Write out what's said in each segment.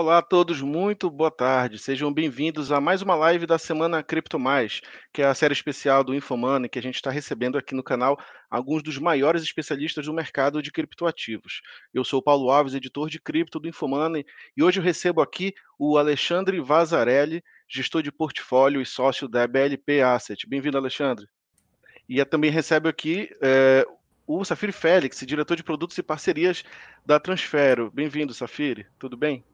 Olá a todos, muito boa tarde. Sejam bem-vindos a mais uma live da Semana Cripto Mais, que é a série especial do Infomoney que a gente está recebendo aqui no canal alguns dos maiores especialistas do mercado de criptoativos. Eu sou Paulo Alves, editor de cripto do Infomoney, e hoje eu recebo aqui o Alexandre Vazarelli, gestor de portfólio e sócio da BLP Asset. Bem-vindo, Alexandre. E também recebe aqui é, o Safiri Félix, diretor de produtos e parcerias da Transfero. Bem-vindo, Safiri. Tudo bem?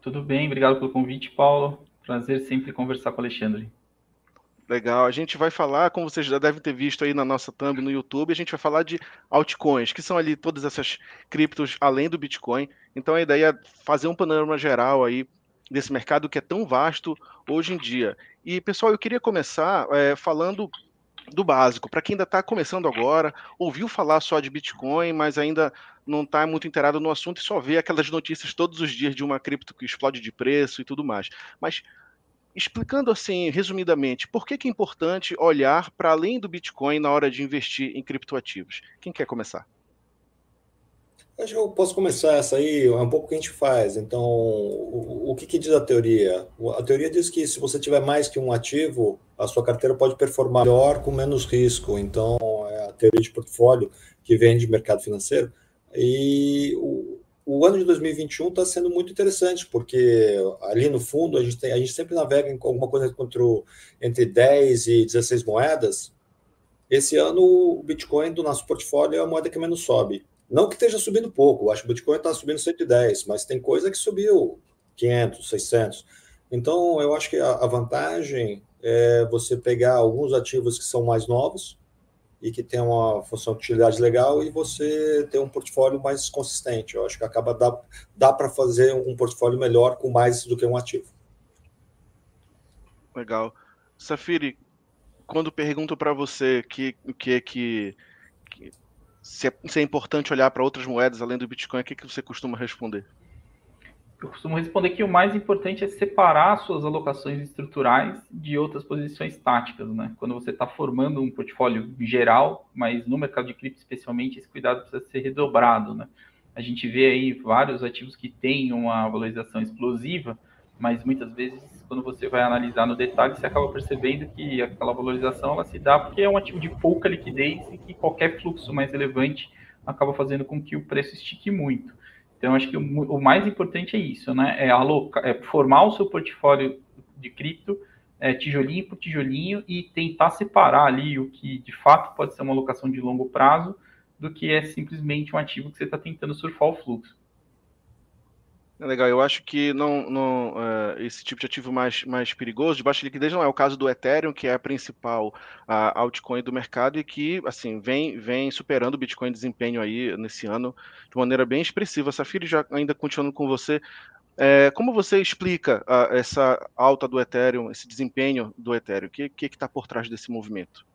Tudo bem, obrigado pelo convite, Paulo. Prazer sempre conversar com o Alexandre. Legal. A gente vai falar, como vocês já devem ter visto aí na nossa thumb no YouTube, a gente vai falar de altcoins, que são ali todas essas criptos além do Bitcoin. Então a ideia é fazer um panorama geral aí desse mercado que é tão vasto hoje em dia. E pessoal, eu queria começar é, falando do básico. Para quem ainda está começando agora, ouviu falar só de Bitcoin, mas ainda não está muito inteirado no assunto e só vê aquelas notícias todos os dias de uma cripto que explode de preço e tudo mais. Mas explicando assim, resumidamente, por que, que é importante olhar para além do Bitcoin na hora de investir em criptoativos? Quem quer começar? Acho que eu posso começar essa aí, é um pouco o que a gente faz. Então, o, o que, que, diz a teoria? A teoria diz que se você tiver mais que um ativo, a sua carteira pode performar melhor com menos risco. Então, é a teoria de portfólio que vem de mercado financeiro. E o, o ano de 2021 está sendo muito interessante, porque ali no fundo a gente, tem, a gente sempre navega em alguma coisa entre 10 e 16 moedas. Esse ano o Bitcoin do nosso portfólio é a moeda que menos sobe. Não que esteja subindo pouco, acho que o Bitcoin está subindo 110, mas tem coisa que subiu 500, 600. Então, eu acho que a, vantagem é você pegar alguns ativos que são mais novos e que tem uma função de utilidade legal e você ter um portfólio mais consistente. Eu acho que acaba dá, dá para fazer um portfólio melhor com mais do que um ativo. Legal. Safiri, quando pergunto para você que o que é que se é, se é importante olhar para outras moedas além do Bitcoin, o que, que você costuma responder? Eu costumo responder que o mais importante é separar suas alocações estruturais de outras posições táticas, né? Quando você está formando um portfólio geral, mas no mercado de cripto especialmente, esse cuidado precisa ser redobrado, né? A gente vê aí vários ativos que têm uma valorização explosiva, mas muitas vezes quando você vai analisar no detalhe, você acaba percebendo que aquela valorização ela se dá porque é um ativo de pouca liquidez e que qualquer fluxo mais relevante acaba fazendo com que o preço estique muito. Então, acho que o, o mais importante é isso, né? É, alocar, é formar o seu portfólio de cripto é, tijolinho por tijolinho e tentar separar ali o que de fato pode ser uma alocação de longo prazo do que é simplesmente um ativo que você está tentando surfar o fluxo. É legal, eu acho que não, não uh, esse tipo de ativo mais, mais perigoso, de baixa liquidez, não é o caso do Ethereum, que é a principal uh, altcoin do mercado e que assim vem, vem superando o Bitcoin em desempenho aí nesse ano de maneira bem expressiva. Safiri, já ainda continuando com você, é, como você explica essa alta do Ethereum, esse desempenho do Ethereum? O que está por trás desse movimento?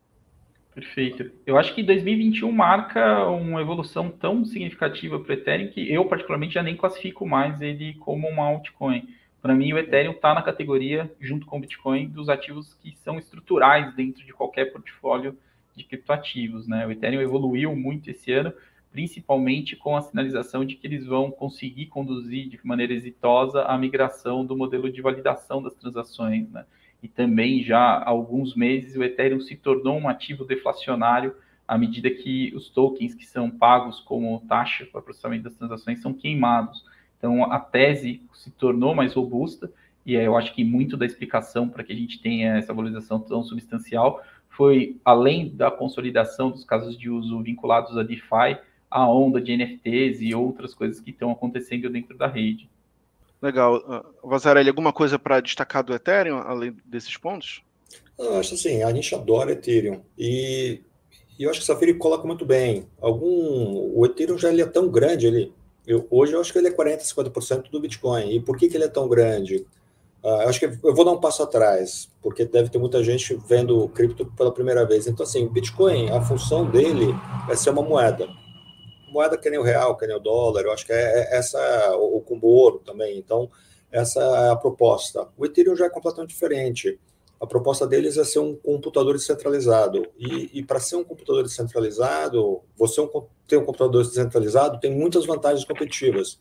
Perfeito. Eu acho que 2021 marca uma evolução tão significativa para o Ethereum que eu, particularmente, já nem classifico mais ele como uma altcoin. Para mim, o Ethereum está na categoria, junto com o Bitcoin, dos ativos que são estruturais dentro de qualquer portfólio de criptoativos. Né? O Ethereum evoluiu muito esse ano, principalmente com a sinalização de que eles vão conseguir conduzir de maneira exitosa a migração do modelo de validação das transações. Né? E também já há alguns meses o Ethereum se tornou um ativo deflacionário à medida que os tokens que são pagos como taxa para processamento das transações são queimados. Então a tese se tornou mais robusta e eu acho que muito da explicação para que a gente tenha essa valorização tão substancial foi além da consolidação dos casos de uso vinculados a DeFi, a onda de NFTs e outras coisas que estão acontecendo dentro da rede. Legal. Ah, Vazarelli, alguma coisa para destacar do Ethereum, além desses pontos? Eu acho assim, a gente adora Ethereum e, e eu acho que o Safiri coloca muito bem. Algum, o Ethereum já ele é tão grande, ele, eu, hoje eu acho que ele é 40, 50% do Bitcoin. E por que, que ele é tão grande? Uh, eu acho que eu vou dar um passo atrás, porque deve ter muita gente vendo cripto pela primeira vez. Então, assim, o Bitcoin, a função dele é ser uma moeda moeda que nem o real, que nem o dólar, eu acho que é, é essa, com o ouro também. Então, essa é a proposta. O Ethereum já é completamente diferente. A proposta deles é ser um computador descentralizado. E, e para ser um computador descentralizado, você um, ter um computador descentralizado tem muitas vantagens competitivas.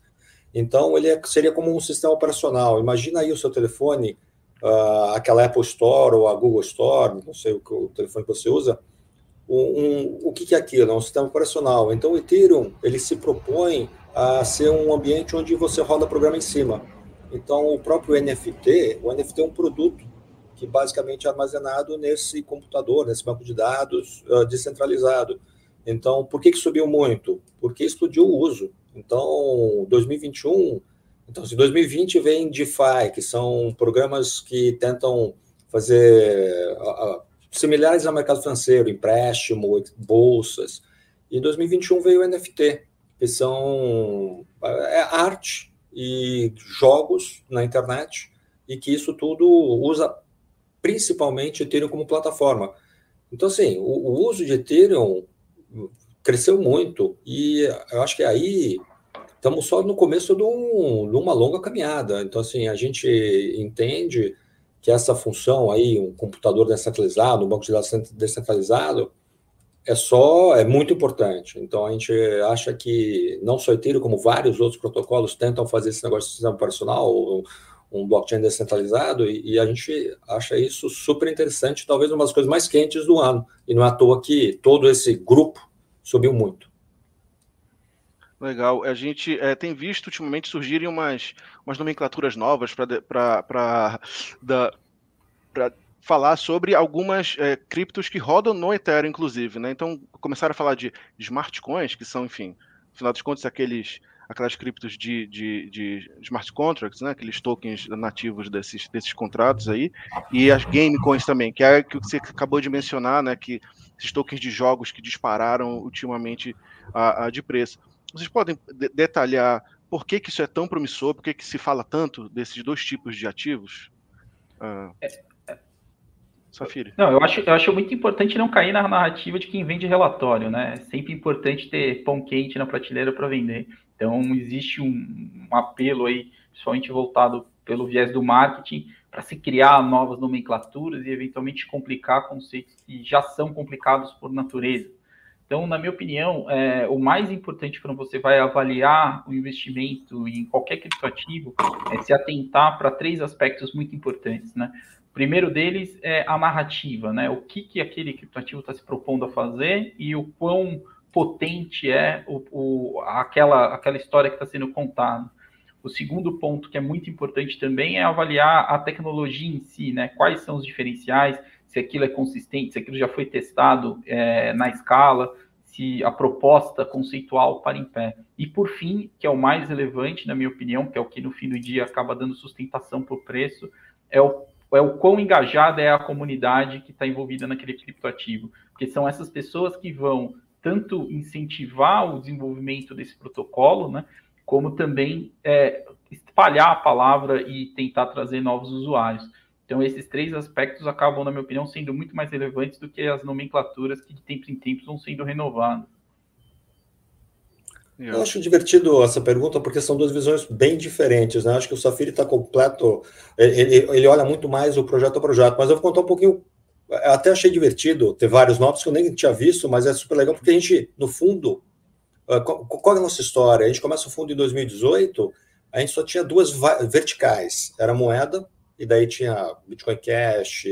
Então, ele é, seria como um sistema operacional. Imagina aí o seu telefone, uh, aquela Apple Store ou a Google Store, não sei o, o telefone que você usa, um, o que, é aquilo? É um sistema operacional. Então, o Ethereum, ele se propõe a ser um ambiente onde você roda programa em cima. Então, o próprio NFT, o NFT é um produto que basicamente é armazenado nesse computador, nesse banco de dados uh, descentralizado. Então, por que, que subiu muito? Porque explodiu o uso. Então, 2021, então, se 2020 vem DeFi, que são programas que tentam fazer uh, similares ao mercado financeiro, empréstimo, bolsas. E em 2021 veio o NFT, que são é arte e jogos na internet, e que isso tudo usa principalmente Ethereum como plataforma. Então, assim, o, o uso de Ethereum cresceu muito, e eu acho que aí estamos só no começo de, um, de, uma longa caminhada. Então, assim, a gente entende que essa função aí, um computador descentralizado, um banco de dados descentralizado, é só, é muito importante. Então, a gente acha que não só Ethereum, como vários outros protocolos tentam fazer esse negócio de sistema operacional, um blockchain descentralizado, e, e, a gente acha isso super interessante, talvez uma das coisas mais quentes do ano. E não é à toa que todo esse grupo subiu muito. Legal. A gente é, tem visto ultimamente surgirem umas, umas nomenclaturas novas para falar sobre algumas é, criptos que rodam no Ethereum, inclusive. Né? Então, começaram a falar de, de smart coins, que são, enfim, no final das contas, aqueles aquelas criptos de, de, de, smart contracts, né, aqueles tokens nativos desses, desses contratos aí, e as game coins também, que é o que você acabou de mencionar, né, que esses tokens de jogos que dispararam ultimamente a, a de preço. Vocês podem de detalhar por que, que isso é tão promissor, por que, que se fala tanto desses dois tipos de ativos? Uh, é, Safira. Não, eu acho, eu acho muito importante não cair na narrativa de quem vende relatório, né? É sempre importante ter pão quente na prateleira para vender. Então, existe um, um apelo aí, principalmente voltado pelo viés do marketing, para se criar novas nomenclaturas e eventualmente complicar conceitos que já são complicados por natureza. Então, na minha opinião, é, o mais importante quando você vai avaliar o investimento em qualquer criptoativo é se atentar para três aspectos muito importantes, né? O primeiro deles é a narrativa, né? O que, que aquele criptoativo está se propondo a fazer e o quão potente é o, o, aquela, aquela história que está sendo contada. O segundo ponto que é muito importante também é avaliar a tecnologia em si, né? Quais são os diferenciais, se aquilo é consistente, se aquilo já foi testado é, na escala, se a proposta conceitual para em pé. E por fim, que é o mais relevante, na minha opinião, que é o que no fim do dia acaba dando sustentação para o preço, é o, é o quão engajada é a comunidade que está envolvida naquele criptoativo. Porque são essas pessoas que vão tanto incentivar o desenvolvimento desse protocolo, né, como também é, espalhar a palavra e tentar trazer novos usuários. Então, esses três aspectos acabam, na minha opinião, sendo muito mais relevantes do que as nomenclaturas que de tempo em tempo vão sendo renovadas. Eu acho divertido essa pergunta porque são duas visões bem diferentes. Né? Acho que o Safiri está completo, ele, ele olha muito mais o projeto a projeto, mas eu vou contar um pouquinho eu até achei divertido ter vários nomes que eu nem tinha visto, mas é super legal porque a gente, no fundo, ah, qual é a nossa história? A gente começa o fundo em 2018, a gente só tinha duas verticais, era moeda, e daí tinha Bitcoin Cash,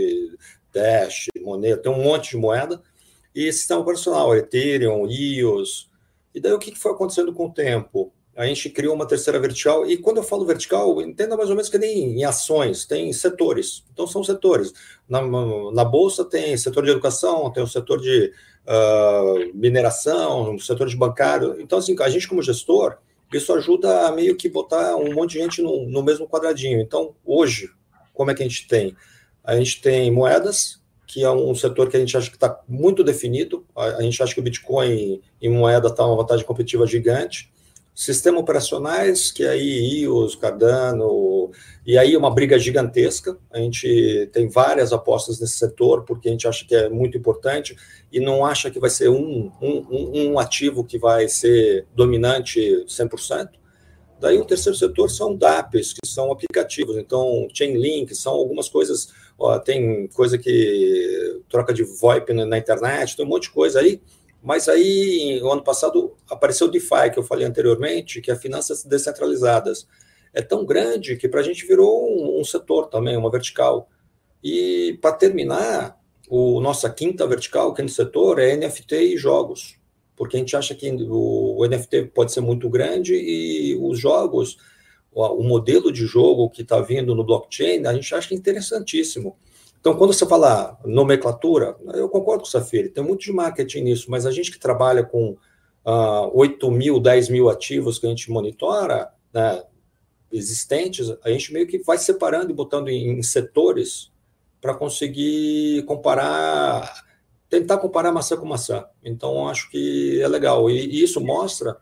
Dash, Moneda, tem um monte de moeda, e sistema operacional, Ethereum, EOS, e daí o que foi acontecendo com o tempo? a gente criou uma terceira vertical, e quando eu falo vertical, entenda mais ou menos que nem em ações, tem setores. Então, são setores. Na, na Bolsa tem setor de educação, tem o setor de uh, mineração, setor de bancário. Então, assim, a gente como gestor, isso ajuda a meio que botar um monte de gente no, no mesmo quadradinho. Então, hoje, como é que a gente tem? A gente tem moedas, que é um setor que a gente acha que está muito definido. A, gente acha que o Bitcoin em moeda está uma vantagem competitiva gigante. Sistema operacionais, que aí IOS, Cardano, e aí uma briga gigantesca. A gente tem várias apostas nesse setor, porque a gente acha que é muito importante e não acha que vai ser um, um, um ativo que vai ser dominante 100%. Daí o terceiro setor são DAPs, que são aplicativos, então Chainlink, são algumas coisas, ó, tem coisa que troca de VoIP na internet, tem um monte de coisa aí Mas aí, no ano passado, apareceu o DeFi, que eu falei anteriormente, que é finanças descentralizadas. É tão grande que para a gente virou um, um, setor também, uma vertical. E para terminar, o nossa quinta vertical, quinto setor, é NFT e jogos. Porque a gente acha que o, NFT pode ser muito grande e os jogos, o, o modelo de jogo que está vindo no blockchain, a gente acha interessantíssimo. Então, quando você fala nomenclatura, eu concordo com o Safiri, tem muito de marketing nisso, mas a gente que trabalha com uh, ah, 8 mil, 10 mil ativos que a gente monitora, né, existentes, a gente meio que vai separando e botando em, em setores para conseguir comparar, tentar comparar maçã com maçã. Então, acho que é legal. E, e isso mostra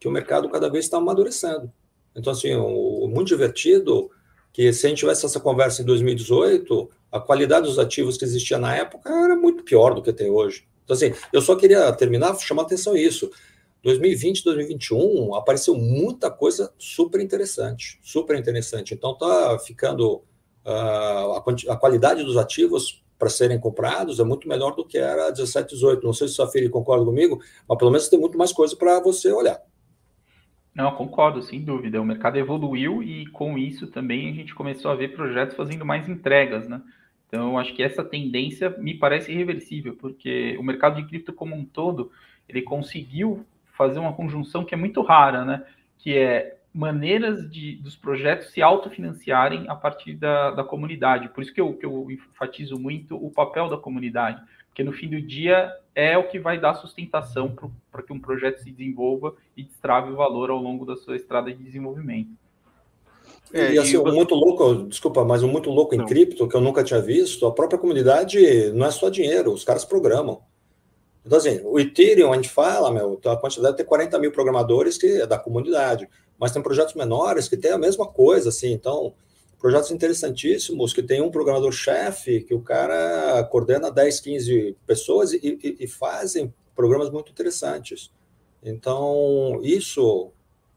que o mercado cada vez está amadurecendo. Então, assim, o, muito divertido que se a gente tivesse essa conversa em 2018, a qualidade dos ativos que existia na época era muito pior do que tem hoje. Então, assim, eu só queria terminar, chamar atenção isso. 2020, 2021, apareceu muita coisa super interessante, super interessante. Então, tá ficando uh, a, a, qualidade dos ativos para serem comprados é muito melhor do que era 17, 18. Não sei se o Safiri concorda comigo, mas pelo menos tem muito mais coisa para você olhar. Não, concordo, sem dúvida. O mercado evoluiu e com isso também a gente começou a ver projetos fazendo mais entregas, né? Então, acho que essa tendência me parece irreversível, porque o mercado de cripto como um todo, ele conseguiu fazer uma conjunção que é muito rara, né? Que é maneiras de, dos projetos se autofinanciarem a partir da, da comunidade. Por isso que eu, que eu enfatizo muito o papel da comunidade porque no fim do dia é o que vai dar sustentação para que um projeto se desenvolva e destrave o valor ao longo da sua estrada de desenvolvimento. É, e assim, o muito louco, desculpa, mas o muito louco em cripto, que eu nunca tinha visto, a própria comunidade não é só dinheiro, os caras programam. Então, assim, o Ethereum, a gente fala, meu, a quantidade tem 40 mil programadores que é da comunidade, mas tem projetos menores que tem a mesma coisa, assim, então, projetos interessantíssimos que tem um programador-chefe que o cara coordena 10, 15 pessoas e, e, e, fazem programas muito interessantes. Então, isso,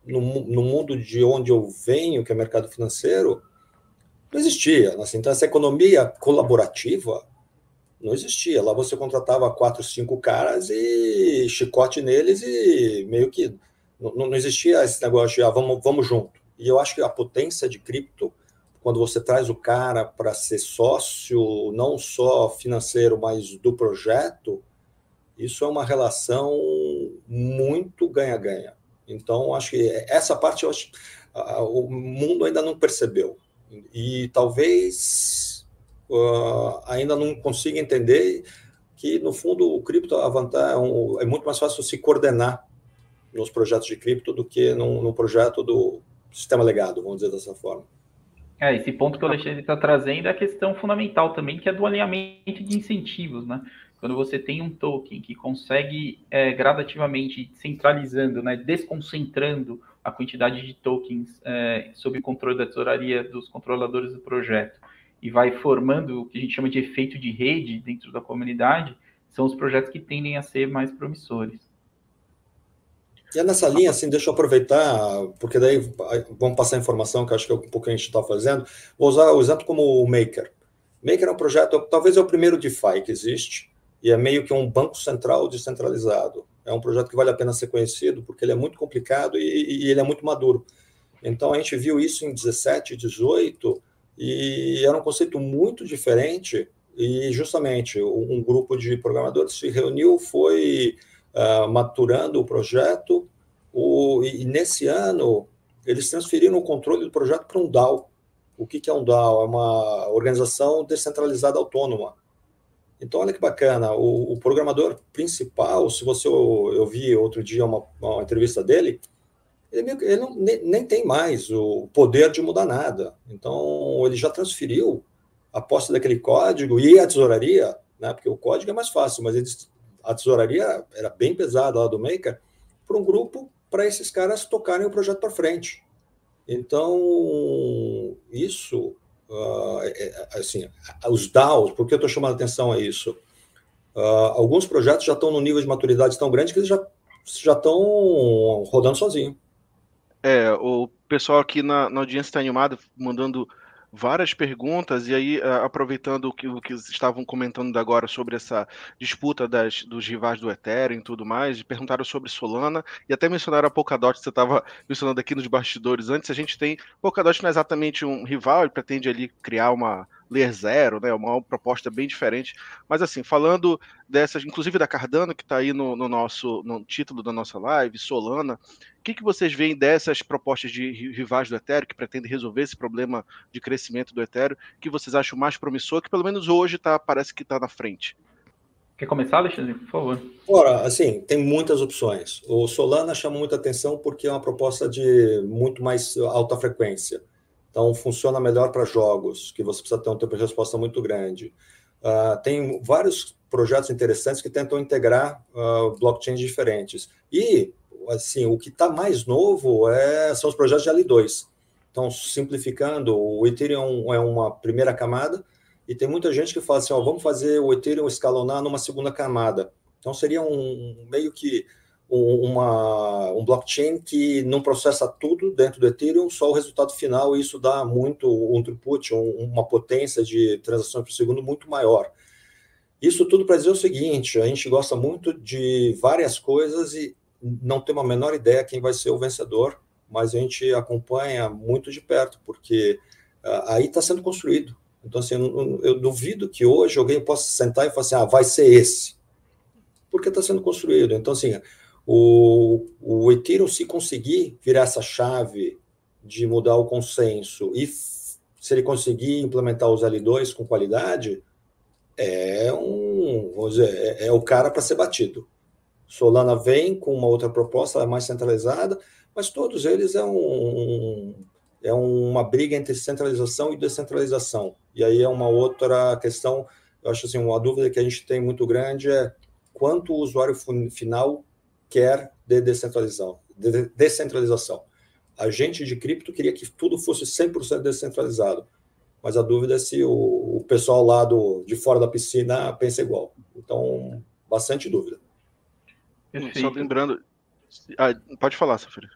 no, no, mundo de onde eu venho, que é mercado financeiro, não existia. Assim, então, essa economia colaborativa não existia. Lá você contratava quatro, cinco caras e chicote neles e meio que não, não existia esse negócio de ah, vamos, vamos junto. E eu acho que a potência de cripto quando você traz o cara para ser sócio, não só financeiro, mas do projeto, isso é uma relação muito ganha-ganha. Então, acho que essa parte acho, o mundo ainda não percebeu. E talvez uh, ainda não consiga entender que, no fundo, o cripto vantagem, é muito mais fácil se coordenar nos projetos de cripto do que no, projeto do sistema legado, vamos dizer dessa forma. É, esse ponto que o Alexandre está trazendo é a questão fundamental também, que é do alinhamento de incentivos, né? Quando você tem um token que consegue é, gradativamente centralizando, né, desconcentrando a quantidade de tokens é, sob o controle da tesouraria dos controladores do projeto e vai formando o que a gente chama de efeito de rede dentro da comunidade, são os projetos que tendem a ser mais promissores. E é nessa linha, assim, deixa eu aproveitar, porque daí vamos passar a informação que acho que é um pouco a gente está fazendo. Vou usar o exemplo como o Maker. Maker é um projeto, talvez é o primeiro DeFi que existe, e é meio que um banco central descentralizado. É um projeto que vale a pena ser conhecido, porque ele é muito complicado e, e ele é muito maduro. Então, a gente viu isso em 17, 18, e era um conceito muito diferente, e justamente um grupo de programadores se reuniu, foi uh, maturando o projeto, o, e, nesse ano eles transferiram o controle do projeto para um DAO. O que, que é um DAO? É uma organização descentralizada autônoma. Então, olha que bacana, o, o programador principal, se você eu, eu vi outro dia uma, uma entrevista dele, ele, ele não, nem, nem, tem mais o poder de mudar nada. Então, ele já transferiu a posse daquele código e a tesouraria, né, porque o código é mais fácil, mas eles a tesouraria era bem pesada lá do Maker, para um grupo para esses caras tocarem o projeto para frente. Então, isso, uh, é, assim, os DAOs, por que eu estou chamando a atenção a isso? Uh, alguns projetos já estão no nível de maturidade tão grande que eles já, já estão rodando sozinho. É, o pessoal aqui na, na audiência está animado, mandando várias perguntas, e aí, aproveitando o que, o que estavam comentando agora sobre essa disputa das, dos rivais do Ethereum e tudo mais, perguntaram sobre Solana, e até mencionaram a Polkadot, você estava mencionando aqui nos bastidores antes, a gente tem, Polkadot não é exatamente um rival, ele pretende ali criar uma Layer Zero, né, uma proposta bem diferente, mas assim, falando dessas, inclusive da Cardano, que está aí no, no, nosso no título da nossa live, Solana, que, que vocês veem dessas propostas de rivais do Ethereum, que pretendem resolver esse problema de crescimento do Ethereum, que vocês acham mais promissor, que pelo menos hoje tá, parece que está na frente? Quer começar, Alexandre, por favor? Ora, assim, tem muitas opções. O Solana chama muita atenção porque é uma proposta de muito mais alta frequência. Então, funciona melhor para jogos, que você precisa ter um tempo de resposta muito grande. Uh, tem vários projetos interessantes que tentam integrar uh, blockchains diferentes. E, assim, o que está mais novo é, são os projetos de L2. Então, simplificando, o Ethereum é uma primeira camada, e tem muita gente que fala assim, ó, vamos fazer o Ethereum escalonar numa segunda camada. Então, seria um meio que uma, um blockchain que não processa tudo dentro do Ethereum, só o resultado final, e isso dá muito um throughput, um, uma potência de transações por segundo muito maior. Isso tudo para dizer o seguinte: a gente gosta muito de várias coisas e não tem uma menor ideia quem vai ser o vencedor, mas a gente acompanha muito de perto, porque uh, aí está sendo construído. Então, assim, eu, eu, duvido que hoje alguém possa sentar e falar assim: ah, vai ser esse, porque está sendo construído. Então, assim, o, o Ethereum, se conseguir virar essa chave de mudar o consenso e se ele conseguir implementar os L2 com qualidade, é um, vamos dizer, é, é o cara para ser batido. Solana vem com uma outra proposta, é mais centralizada, mas todos eles é um, é uma briga entre centralização e descentralização. E aí é uma outra questão, eu acho assim, uma dúvida que a gente tem muito grande é quanto o usuário final quer de descentralização. De descentralização. A gente de cripto queria que tudo fosse 100% descentralizado, mas a dúvida é se o, o pessoal lá do, de fora da piscina pensa igual. Então, bastante dúvida. Perfeito. Só lembrando. Ah, pode falar, Safira.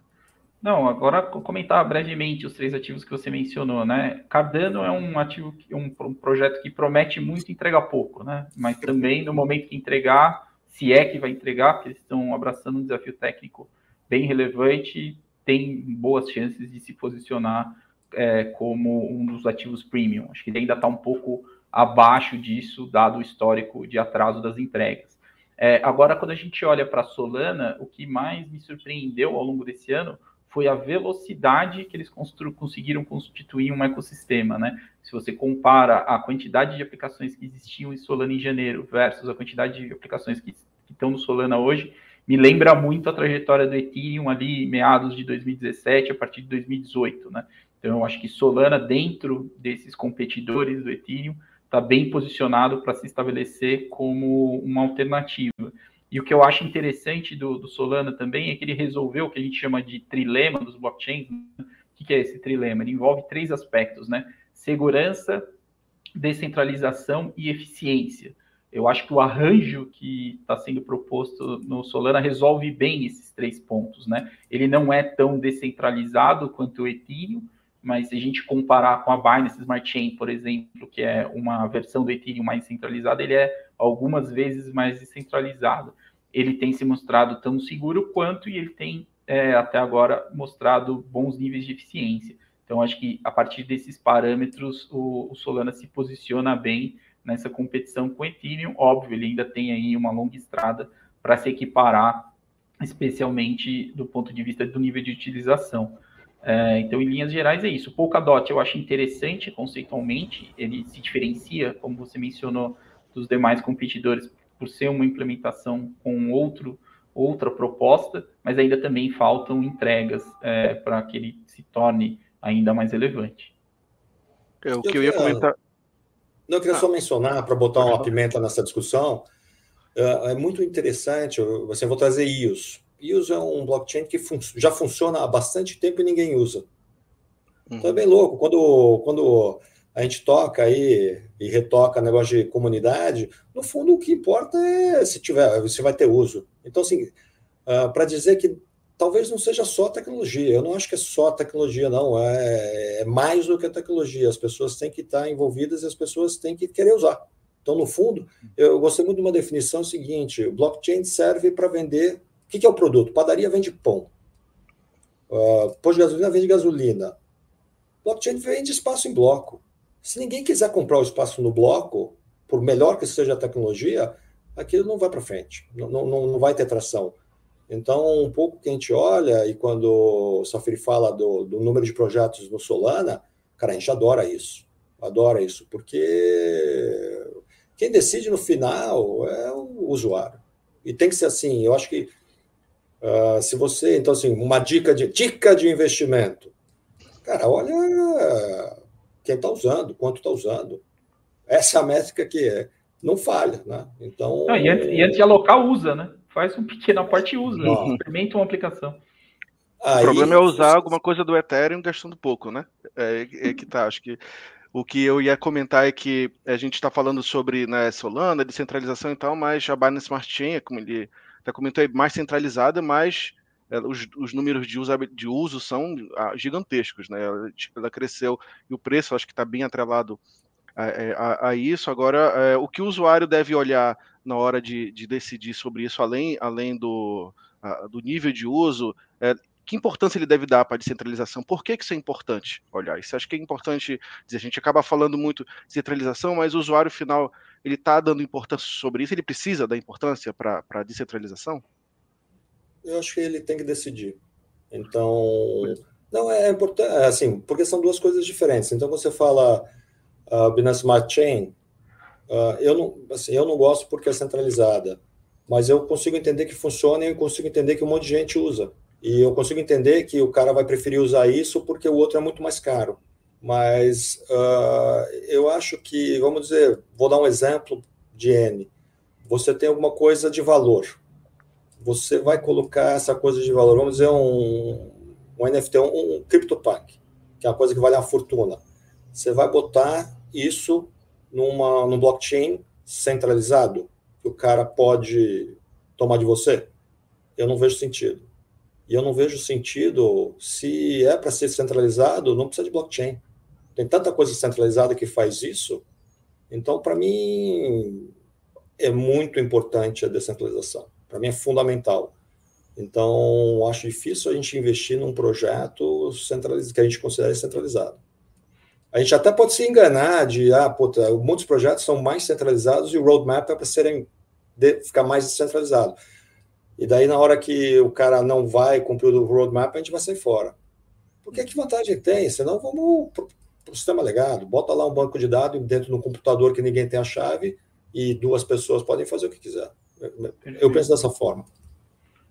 Não, agora comentar brevemente os três ativos que você mencionou, né? Cardano é um ativo, um, um projeto que promete muito e entrega pouco, né? Mas também no momento que entregar, se é que vai entregar, porque eles estão abraçando um desafio técnico bem relevante, tem boas chances de se posicionar é, como um dos ativos premium. Acho que ele ainda está um pouco abaixo disso, dado o histórico de atraso das entregas. É, agora, quando a gente olha para a Solana, o que mais me surpreendeu ao longo desse ano foi a velocidade que eles conseguiram constituir um ecossistema, né? Se você compara a quantidade de aplicações que existiam em Solana em janeiro versus a quantidade de aplicações que, que estão no Solana hoje, me lembra muito a trajetória do Ethereum ali meados de 2017 a partir de 2018, né? Então eu acho que Solana dentro desses competidores do Ethereum está bem posicionado para se estabelecer como uma alternativa. E o que eu acho interessante do, do, Solana também é que ele resolveu o que a gente chama de trilema dos blockchains. Né? O que é esse trilema? Ele envolve três aspectos, né? Segurança, descentralização e eficiência. Eu acho que o arranjo que está sendo proposto no Solana resolve bem esses três pontos, né? Ele não é tão descentralizado quanto o Ethereum, mas se a gente comparar com a Binance Smart Chain, por exemplo, que é uma versão do Ethereum mais centralizada, ele é algumas vezes mais descentralizado. Ele tem se mostrado tão seguro quanto e ele tem é, até agora mostrado bons níveis de eficiência. Então, acho que a partir desses parâmetros, o, o Solana se posiciona bem nessa competição com o Ethereum. Óbvio, ele ainda tem aí uma longa estrada para se equiparar, especialmente do ponto de vista do nível de utilização. É, então, em linhas gerais, é isso. O Polkadot eu acho interessante conceitualmente, ele se diferencia, como você mencionou, dos demais competidores por ser uma implementação com outro, outra proposta, mas ainda também faltam entregas é, para que ele se torne ainda mais relevante. É, o que eu ia comentar. Não, eu queria ah, só mencionar, para botar uma pimenta nessa discussão, é, é muito interessante, assim, eu vou trazer IOS. IOS é um blockchain que fun já funciona há bastante tempo e ninguém usa. Uhum. Então é bem louco. Quando, quando a gente toca aí e retoca negócio de comunidade, no fundo o que importa é se tiver, se vai ter uso. Então, assim, uh, para dizer que talvez não seja só tecnologia. Eu não acho que é só tecnologia, não. É, é, mais do que a tecnologia. As pessoas têm que estar envolvidas e as pessoas têm que querer usar. Então, no fundo, eu gostei muito de uma definição seguinte: o blockchain serve para vender. O que, que é o produto? Padaria vende pão. Uh, de gasolina vende gasolina. Blockchain vende espaço em bloco. Se ninguém quiser comprar o espaço no bloco, por melhor que seja a tecnologia, aquilo não vai para frente, não, não, não vai ter tração. Então, um pouco que a gente olha, e quando o Safiri fala do, do número de projetos no Solana, cara, a gente adora isso. Adora isso, porque quem decide no final é o usuário. E tem que ser assim. Eu acho que uh, se você. Então, assim, uma dica de, dica de investimento. Cara, olha quem está usando, quanto está usando. Essa é a métrica que é, não falha. Né? Então, não, e, antes, e antes de alocar, usa, né? faz um pequeno parte e usa, experimenta uma aplicação. Aí, o problema é usar alguma coisa do Ethereum gastando pouco, né? É, é, que tá, acho que o que eu ia comentar é que a gente está falando sobre né, Solana, descentralização e tal, mas a Binance Smart Chain, como ele até comentou, é mais centralizada, mas é, os, os, números de uso, de uso são ah, gigantescos, né? Ela, ela cresceu e o preço acho que está bem atrelado a, a, a isso. Agora, é, o que o usuário deve olhar na hora de, de decidir sobre isso, além, além do, a, do nível de uso, é, que importância ele deve dar para a descentralização? Por que, que isso é importante? Olha, isso acho que é importante dizer. A gente acaba falando muito de descentralização, mas o usuário final ele está dando importância sobre isso? Ele precisa dar importância para a descentralização? Eu acho que ele tem que decidir. Então, não é importante, é assim, porque são duas coisas diferentes. Então, você fala uh, Binance Smart Chain, uh, eu, não, assim, eu não gosto porque é centralizada, mas eu consigo entender que funciona e eu consigo entender que um monte de gente usa. E eu consigo entender que o cara vai preferir usar isso porque o outro é muito mais caro. Mas uh, eu acho que, vamos dizer, vou dar um exemplo de N. Você tem alguma coisa de valor. Você vai colocar essa coisa de valor, vamos dizer, um, um NFT, um, um CryptoPunk, que é uma coisa que vale uma fortuna. Você vai botar isso numa, num blockchain centralizado, que o cara pode tomar de você? Eu não vejo sentido. E eu não vejo sentido, se é para ser centralizado, não precisa de blockchain. Tem tanta coisa centralizada que faz isso. Então, para mim, é muito importante a descentralização. Para mim, é fundamental. Então, acho difícil a gente investir num projeto que a gente considere centralizado. A gente até pode se enganar de, ah, puta, muitos projetos são mais centralizados e o roadmap é para serem de, ficar mais descentralizado. E daí, na hora que o cara não vai cumprir o roadmap, a gente vai sair fora. Porque que vantagem tem? Senão vamos sistema legado. Bota lá um banco de dados dentro de um computador que ninguém tem a chave e duas pessoas podem fazer o que quiser. Eu penso dessa forma.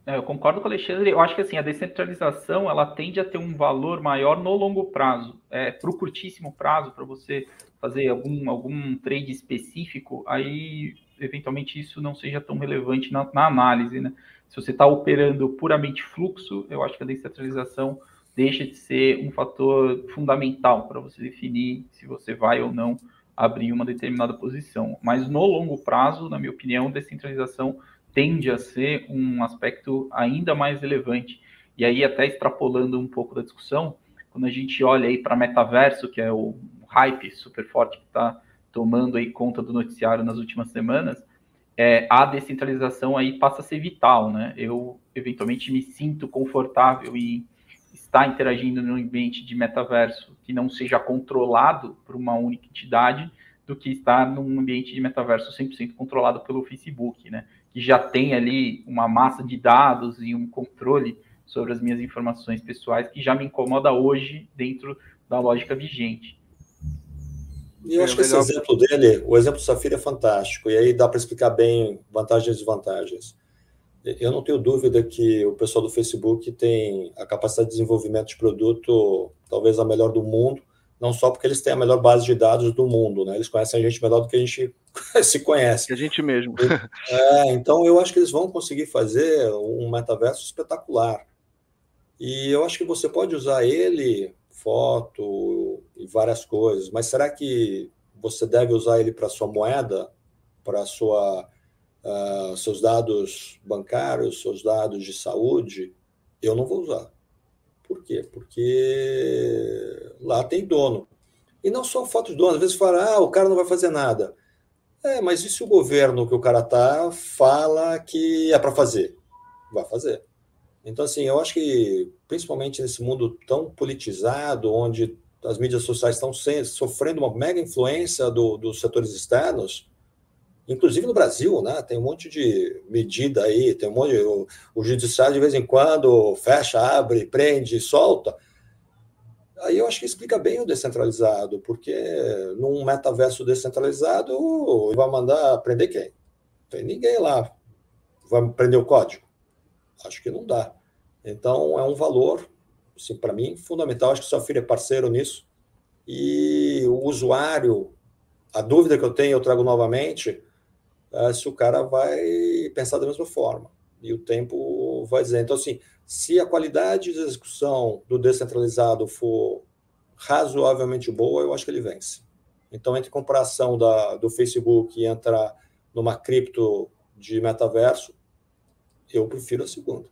É, eu concordo com o Alexandre. Eu acho que assim, a descentralização ela tende a ter um valor maior no longo prazo. É, para o curtíssimo prazo, para você fazer algum, algum trade específico, aí eventualmente isso não seja tão relevante na, na análise. Né? Se você está operando puramente fluxo, eu acho que a descentralização deixa de ser um fator fundamental para você definir se você vai ou não abrir uma determinada posição. Mas no longo prazo, na minha opinião, descentralização tende a ser um aspecto ainda mais relevante. E aí, até extrapolando um pouco da discussão, quando a gente olha aí para metaverso, que é o hype super forte que está tomando aí conta do noticiário nas últimas semanas, é, a descentralização aí passa a ser vital, né? Eu eventualmente me sinto confortável em estar interagindo num ambiente de metaverso que não seja controlado por uma única entidade do que estar num ambiente de metaverso 100% controlado pelo Facebook, né? que já tem ali uma massa de dados e um controle sobre as minhas informações pessoais que já me incomoda hoje dentro da lógica vigente. E eu é, acho que esse exemplo dele, o exemplo do Safira é fantástico, e aí dá para explicar bem vantagens e desvantagens. Eu não tenho dúvida que o pessoal do Facebook tem a capacidade de desenvolvimento de produto talvez a melhor do mundo, não só porque eles têm a melhor base de dados do mundo, né? Eles conhecem a gente melhor do que a gente se conhece. A gente mesmo. É, então eu acho que eles vão conseguir fazer um metaverso espetacular. E eu acho que você pode usar ele, foto e várias coisas, mas será que você deve usar ele para sua moeda, para sua uh, seus dados bancários, seus dados de saúde? Eu não vou usar. Por quê? Porque lá tem dono. E não só o fato de dono, às vezes fala, ah, o cara não vai fazer nada. É, mas e se o governo que o cara tá fala que é para fazer? Vai fazer. Então, assim, eu acho que, principalmente nesse mundo tão politizado, onde as mídias sociais estão sofrendo uma mega influência do, dos setores externos, inclusive no Brasil, né? Tem um monte de medida aí, tem um monte de, o, o judiciário de vez em quando fecha, abre, prende, solta. Aí eu acho que explica bem o descentralizado, porque num metaverso descentralizado vai mandar prender quem? Não tem ninguém lá. Vai prender o código? Acho que não dá. Então é um valor, assim, para mim, fundamental. Acho que o seu filho é parceiro nisso. E o usuário, a dúvida que eu tenho, eu trago novamente, é se o cara vai pensar da mesma forma. E o tempo vai dizer. Então, assim, se a qualidade de execução do descentralizado for razoavelmente boa, eu acho que ele vence. Então, entre comparação da, do Facebook e entrar numa cripto de metaverso, eu prefiro a segunda.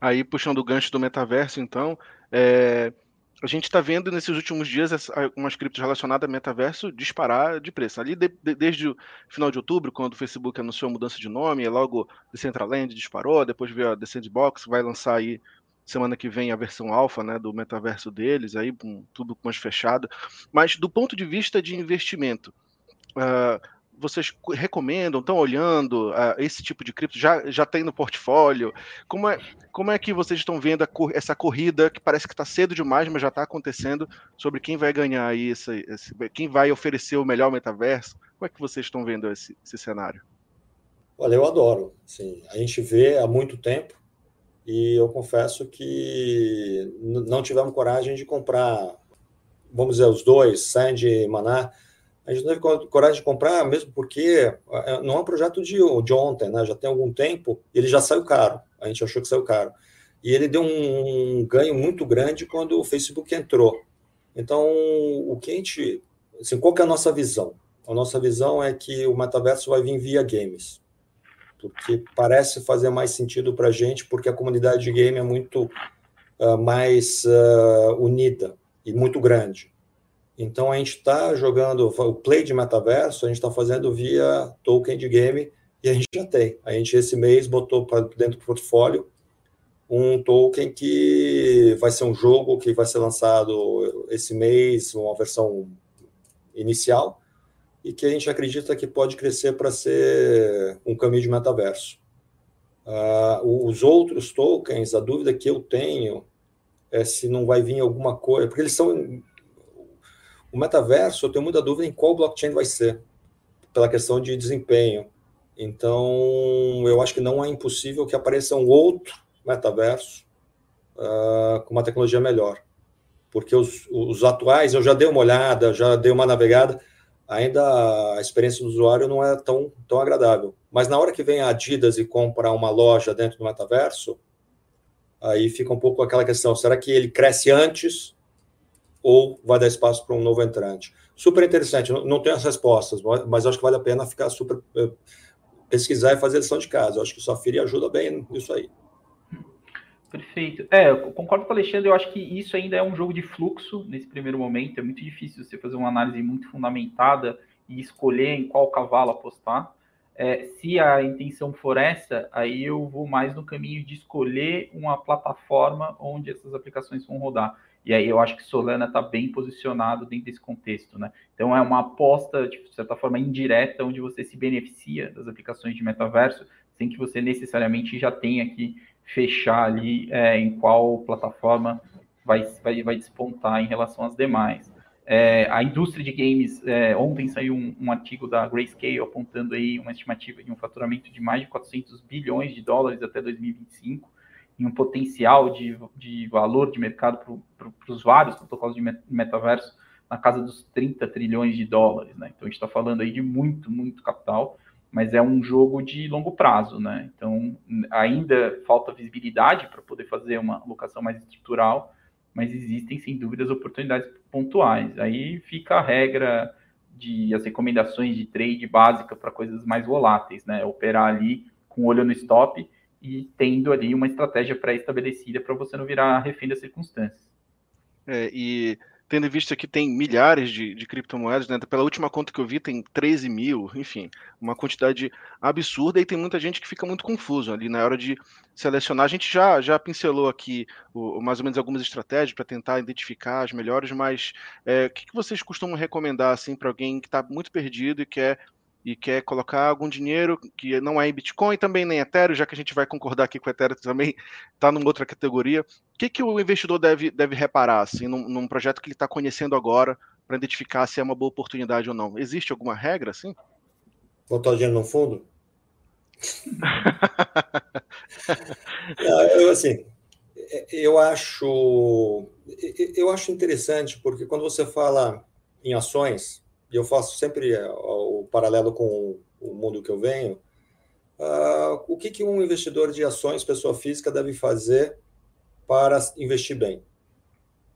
Aí, puxando o gancho do metaverso, então, é, a gente está vendo nesses últimos dias algumas criptos relacionadas a metaverso disparar de preço. Ali, de, de, desde o final de outubro, quando o Facebook anunciou a mudança de nome, é logo Decentraland disparou, depois veio a The Sandbox, vai lançar aí semana que vem a versão alfa né, do metaverso deles, aí um, tudo mais fechado. Mas do ponto de vista de investimento, uh, vocês recomendam, estão olhando uh, esse tipo de cripto? Já, já tem no portfólio? Como é, como é que vocês estão vendo cor, essa corrida que parece que está cedo demais, mas já está acontecendo sobre quem vai ganhar aí, quem vai oferecer o melhor metaverso? Como é que vocês estão vendo esse, esse cenário? Olha, eu adoro. Sim, a gente vê há muito tempo e eu confesso que não tivemos coragem de comprar, vamos dizer, os dois, Sand e Maná, a gente não teve coragem de comprar, mesmo porque é, não é um projeto de, de ontem, né? já tem algum tempo, ele já saiu caro, a gente achou que saiu caro. E ele deu um ganho muito grande quando o Facebook entrou. Então, o que a gente. Assim, qual é a nossa visão? A nossa visão é que o metaverso vai vir via games. Porque parece fazer mais sentido para a gente, porque a comunidade de game é muito uh, mais uh, unida e muito grande. Então a gente está jogando o play de metaverso, a gente está fazendo via token de game e a gente já tem. A gente esse mês botou para dentro do portfólio um token que vai ser um jogo que vai ser lançado esse mês, uma versão inicial, e que a gente acredita que pode crescer para ser um caminho de metaverso. Uh, os outros tokens, a dúvida que eu tenho é se não vai vir alguma coisa, porque eles são o metaverso, eu tenho muita dúvida em qual blockchain vai ser, pela questão de desempenho. Então, eu acho que não é impossível que apareça um outro metaverso uh, com uma tecnologia melhor. Porque os, os atuais, eu já dei uma olhada, já dei uma navegada, ainda a experiência do usuário não é tão, tão agradável. Mas na hora que vem a Adidas e compra uma loja dentro do metaverso, aí fica um pouco aquela questão: será que ele cresce antes ou vai dar espaço para um novo entrante. Super interessante, não, tenho as respostas, mas acho que vale a pena ficar super eh, pesquisar e fazer lição de casa. Eu acho que o Safiri ajuda bem nisso aí. Perfeito. É, eu concordo com o Alexandre, eu acho que isso ainda é um jogo de fluxo nesse primeiro momento. É muito difícil você fazer uma análise muito fundamentada e escolher em qual cavalo apostar. É, se a intenção for essa, aí eu vou mais no caminho de escolher uma plataforma onde essas aplicações vão rodar. E aí eu acho que Solana está bem posicionado dentro desse contexto, né? Então é uma aposta, de certa forma, indireta, onde você se beneficia das aplicações de metaverso, sem que você necessariamente já tenha que fechar ali é, em qual plataforma vai, vai, vai despontar em relação às demais. É, a indústria de games, é, ontem saiu um, um, artigo da Grayscale apontando aí uma estimativa de um faturamento de mais de 400 bilhões de dólares até 2025 em um potencial de, de valor de mercado para os vários protocolos de metaverso na casa dos 30 trilhões de dólares, né? Então a gente está falando aí de muito, muito capital, mas é um jogo de longo prazo, né? Então ainda falta visibilidade para poder fazer uma alocação mais estrutural, mas existem sem dúvidas oportunidades pontuais. Aí fica a regra de as recomendações de trade básica para coisas mais voláteis, né? Operar ali com olho no stop e tendo ali uma estratégia pré-estabelecida para você não virar refém das circunstâncias. É, e tendo em vista que tem milhares de, de criptomoedas, né? Pela última conta que eu vi, tem 13 mil, enfim, uma quantidade absurda, e tem muita gente que fica muito confuso ali na hora de selecionar. A gente já, já pincelou aqui o, mais ou menos algumas estratégias para tentar identificar as melhores, mas é, o que, que vocês costumam recomendar assim, para alguém que está muito perdido e quer e quer colocar algum dinheiro que não é em Bitcoin, também nem Ethereum, já que a gente vai concordar aqui com o Ethereum também está numa outra categoria. O que, que o investidor deve, deve reparar assim, num, num projeto que ele está conhecendo agora para identificar se é uma boa oportunidade ou não? Existe alguma regra assim? Botar o dinheiro no fundo? eu, assim, eu acho eu acho interessante porque quando você fala em ações e eu faço sempre é, o paralelo com o mundo que eu venho, uh, o que, que um investidor de ações, pessoa física, deve fazer para investir bem?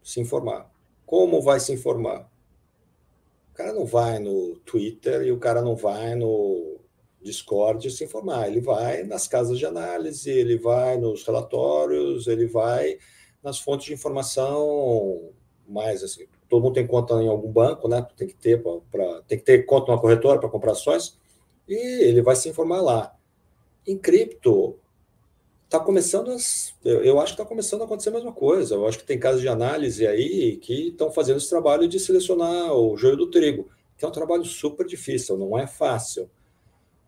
Se informar. Como vai se informar? O cara não vai no Twitter e o cara não vai no Discord se informar. Ele vai nas casas de análise, ele vai nos relatórios, ele vai nas fontes de informação mais assim, todo mundo tem conta em algum banco, né? Tem que ter para tem que ter conta numa corretora para comprar ações e ele vai se informar lá. Em cripto está começando as, eu, eu acho que está começando a acontecer a mesma coisa. Eu acho que tem casos de análise aí que estão fazendo esse trabalho de selecionar o joio do trigo, que é um trabalho super difícil, não é fácil.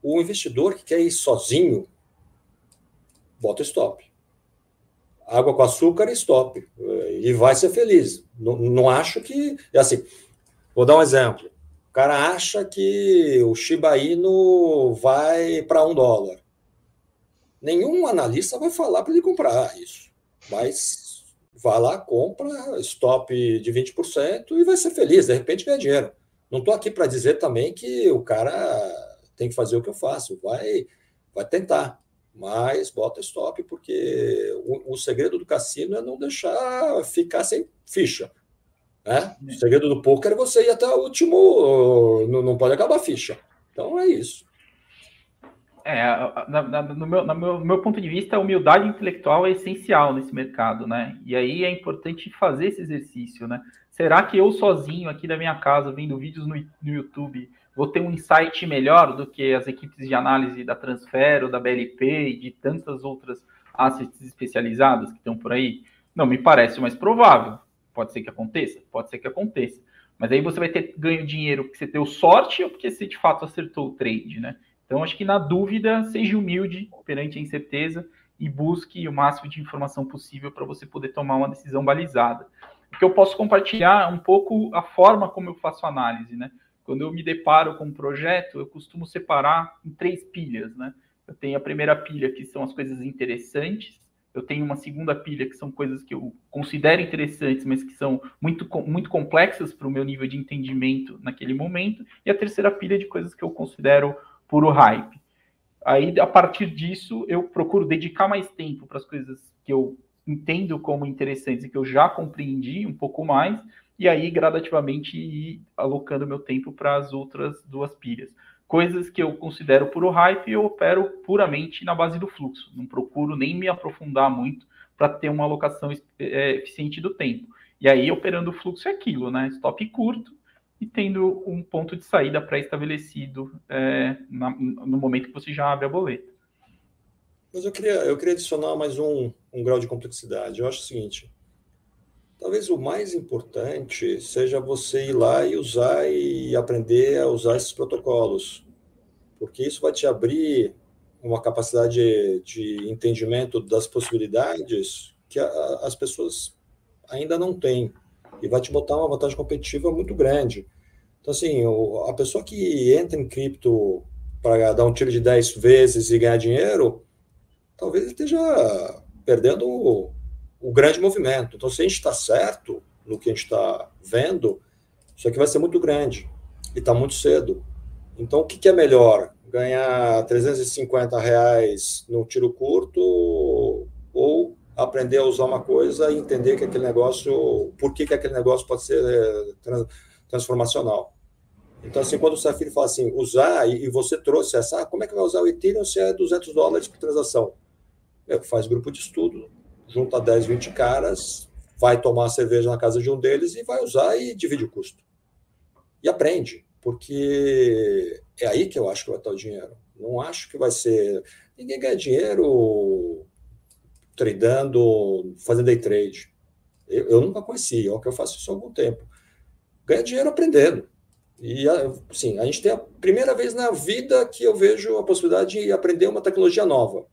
O investidor que quer ir sozinho, bota stop água com açúcar e stop. E vai ser feliz. Não, não acho que. É assim, vou dar um exemplo. O cara acha que o Shiba Inu vai para um dólar. Nenhum analista vai falar para ele comprar isso. Mas vai lá, compra, stop de 20% e vai ser feliz. De repente ganha dinheiro. Não estou aqui para dizer também que o cara tem que fazer o que eu faço. Vai, vai tentar mas bota stop, porque o, o, segredo do cassino é não deixar ficar sem ficha. Né? O segredo do poker é você ir até o último, não, não pode acabar a ficha. Então é isso. É, na, na, no, meu, no meu, meu, ponto de vista, a humildade intelectual é essencial nesse mercado, né? E aí é importante fazer esse exercício, né? Será que eu sozinho aqui da minha casa, vendo vídeos no, no YouTube, vou ter um insight melhor do que as equipes de análise da Transfero, da BLP e de tantas outras assets especializadas que estão por aí? Não me parece mais provável. Pode ser que aconteça? Pode ser que aconteça. Mas aí você vai ter ganho dinheiro porque você deu sorte ou porque você de fato acertou o trade, né? Então, acho que na dúvida, seja humilde perante a incerteza e busque o máximo de informação possível para você poder tomar uma decisão balizada. Porque eu posso compartilhar um pouco a forma como eu faço análise, né? Quando eu me deparo com um projeto, eu costumo separar em três pilhas, né? Eu tenho a primeira pilha, que são as coisas interessantes, eu tenho uma segunda pilha, que são coisas que eu considero interessantes, mas que são muito, muito complexas para o meu nível de entendimento naquele momento, e a terceira pilha de coisas que eu considero puro hype. Aí, a partir disso, eu procuro dedicar mais tempo para as coisas que eu entendo como interessantes e que eu já compreendi um pouco mais, e aí gradativamente ir alocando meu tempo para as outras duas pilhas. Coisas que eu considero puro hype, eu opero puramente na base do fluxo. Não procuro nem me aprofundar muito para ter uma alocação é, eficiente do tempo. E aí, operando o fluxo é aquilo, né? Stop curto e tendo um ponto de saída pré-estabelecido é, no momento que você já abre a boleta. Mas eu queria, eu queria adicionar mais um, um grau de complexidade. Eu acho o seguinte: Talvez o mais importante seja você ir lá e usar e aprender a usar esses protocolos, porque isso vai te abrir uma capacidade de, entendimento das possibilidades que a, as pessoas ainda não têm e vai te botar uma vantagem competitiva muito grande. Então, assim, a pessoa que entra em cripto para dar um tiro de 10 vezes e ganhar dinheiro, talvez esteja perdendo o grande movimento. Então, se a gente está certo no que a gente está vendo, isso aqui vai ser muito grande e está muito cedo. Então, o que, que, é melhor? Ganhar 350 reais no tiro curto ou aprender a usar uma coisa e entender que aquele negócio, por que, que aquele negócio pode ser é, transformacional? Então, assim, quando o Safir fala assim, usar, e, você trouxe essa, ah, como é que vai usar o Ethereum se é 200 dólares por transação? faz grupo de estudo, junta 10, 20 caras, vai tomar cerveja na casa de um deles e vai usar e divide o custo. E aprende, porque é aí que eu acho que vai estar o dinheiro. Não acho que vai ser. Ninguém ganha dinheiro tradando, fazendo day trade. Eu, eu nunca conheci, é o que eu faço isso há algum tempo. Ganha dinheiro aprendendo. E assim, a gente tem a primeira vez na vida que eu vejo a possibilidade de aprender uma tecnologia nova.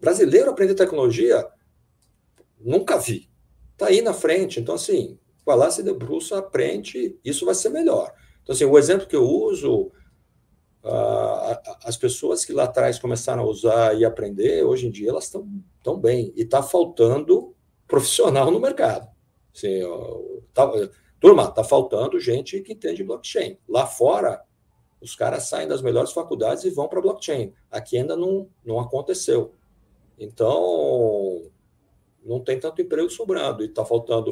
Brasileiro aprender tecnologia, nunca vi. Está aí na frente. Então, assim, vai lá, se debruça, aprende, isso vai ser melhor. Então, assim, o exemplo que eu uso, uh, as pessoas que lá atrás começaram a usar e aprender, hoje em dia elas estão tão bem. E está faltando profissional no mercado. Assim, tá, turma, está faltando gente que entende blockchain. Lá fora, os caras saem das melhores faculdades e vão para blockchain. Aqui ainda não, não aconteceu. Então, não tem tanto emprego sobrando e está faltando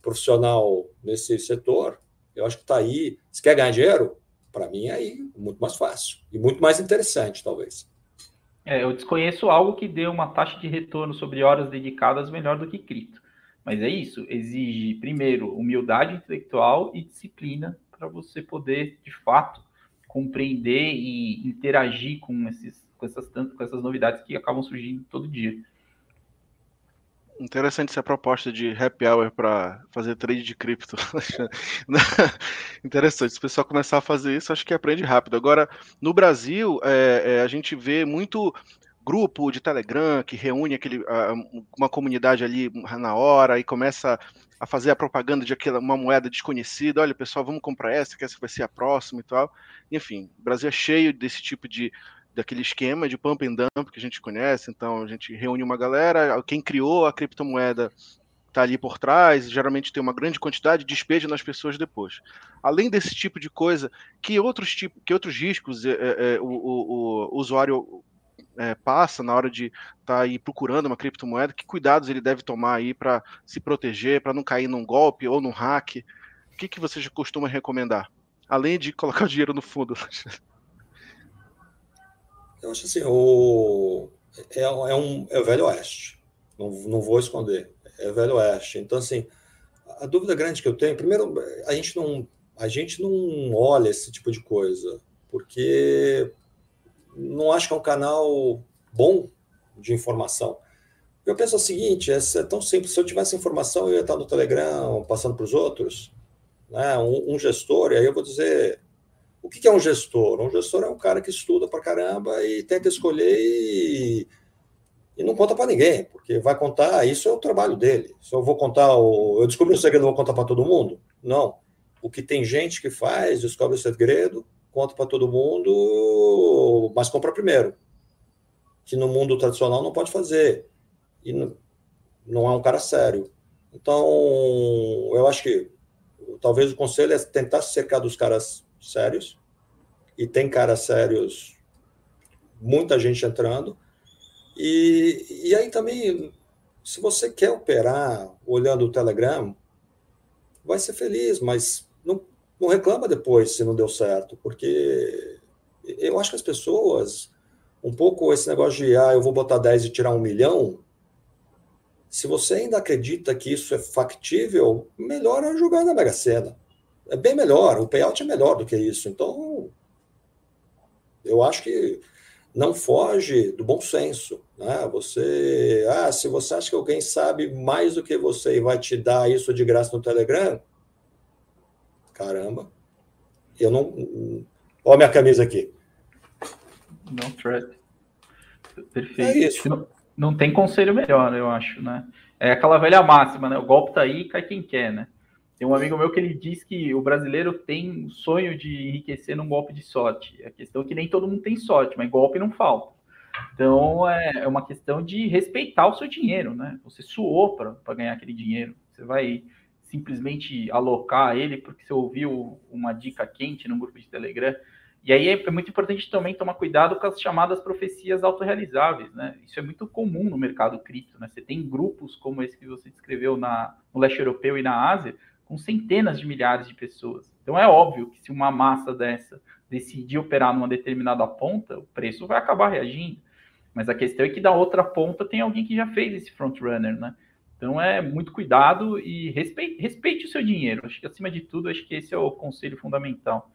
profissional nesse setor. Eu acho que está aí. Se quer ganhar dinheiro, para mim é aí muito mais fácil e muito mais interessante, talvez. É, eu desconheço algo que dê uma taxa de retorno sobre horas dedicadas melhor do que cripto. Mas é isso, exige, primeiro, humildade intelectual e disciplina para você poder, de fato, compreender e interagir com, esses, com, essas, com essas novidades que acabam surgindo todo dia. Interessante essa proposta de happy hour para fazer trade de cripto. Interessante. Se o pessoal começar a fazer isso, acho que aprende rápido. Agora, no Brasil, é, é, a gente vê muito grupo de Telegram que reúne aquele, uma comunidade ali na hora e começa a fazer a propaganda de aquela, uma moeda desconhecida. Olha, pessoal, vamos comprar essa, que essa vai ser a próxima e tal. Enfim, o Brasil é cheio desse tipo de daquele esquema de pump and dump que a gente conhece. Então a gente reúne uma galera, quem criou a criptomoeda está ali por trás, geralmente tem uma grande quantidade, despeja nas pessoas depois. Além desse tipo de coisa, que outros tipos, que outros riscos é, é, o, o, o, usuário é, passa na hora de estar tá aí procurando uma criptomoeda, que cuidados ele deve tomar aí para se proteger, para não cair num golpe ou num hack? O que, que você costuma recomendar? Além de colocar o dinheiro no fundo. Eu acho assim, o, é, é, um, é o Velho Oeste. Não, não vou esconder. É o Velho Oeste. Então, assim, a dúvida grande que eu tenho, primeiro, a gente não, a gente não olha esse tipo de coisa, porque não acho que é um canal bom de informação. Eu penso o seguinte: é, é tão simples. Se eu tivesse informação, eu ia estar no Telegram passando para os outros, né? um, um gestor, e aí eu vou dizer o que é um gestor? Um gestor é um cara que estuda para caramba e tenta escolher e, e não conta para ninguém, porque vai contar, isso é o trabalho dele. Se eu vou contar, o, eu descobri um segredo, vou contar para todo mundo? Não. O que tem gente que faz, descobre o segredo, conta para todo mundo, mas compra primeiro. Que no mundo tradicional não pode fazer. E não, não é um cara sério. Então, eu acho que talvez o conselho é tentar se cercar dos caras sérios, e tem caras sérios, muita gente entrando. E, e aí também, se você quer operar olhando o Telegram, vai ser feliz, mas não, não reclama depois se não deu certo, porque eu acho que as pessoas, um pouco esse negócio de, ah, eu vou botar 10 e tirar um milhão, se você ainda acredita que isso é factível, melhor é jogar na Mega Sena é bem melhor, o payout é melhor do que isso. Então, eu acho que não foge do bom senso. Né? Você, ah, se você acha que alguém sabe mais do que você e vai te dar isso de graça no Telegram, caramba, eu não. Olha a minha camisa aqui. Não threat. Perfeito. É isso. Não, não tem conselho melhor, eu acho, né? É aquela velha máxima, né? O golpe tá aí, cai quem quer, né? Tem um amigo meu que ele diz que o brasileiro tem o sonho de enriquecer num golpe de sorte. A questão é que nem todo mundo tem sorte, mas golpe não falta. Então é, é uma questão de respeitar o seu dinheiro, né? Você suou para ganhar aquele dinheiro. Você vai simplesmente alocar ele porque você ouviu uma dica quente no grupo de Telegram. E aí é muito importante também tomar cuidado com as chamadas profecias autorrealizáveis, né? Isso é muito comum no mercado cripto, né? Você tem grupos como esse que você descreveu na, no leste europeu e na Ásia, com centenas de milhares de pessoas. Então é óbvio que se uma massa dessa decidir operar numa determinada ponta, o preço vai acabar reagindo. Mas a questão é que da outra ponta tem alguém que já fez esse front runner, né? Então é muito cuidado e respeite, respeite o seu dinheiro. Acho que acima de tudo, acho que esse é o conselho fundamental.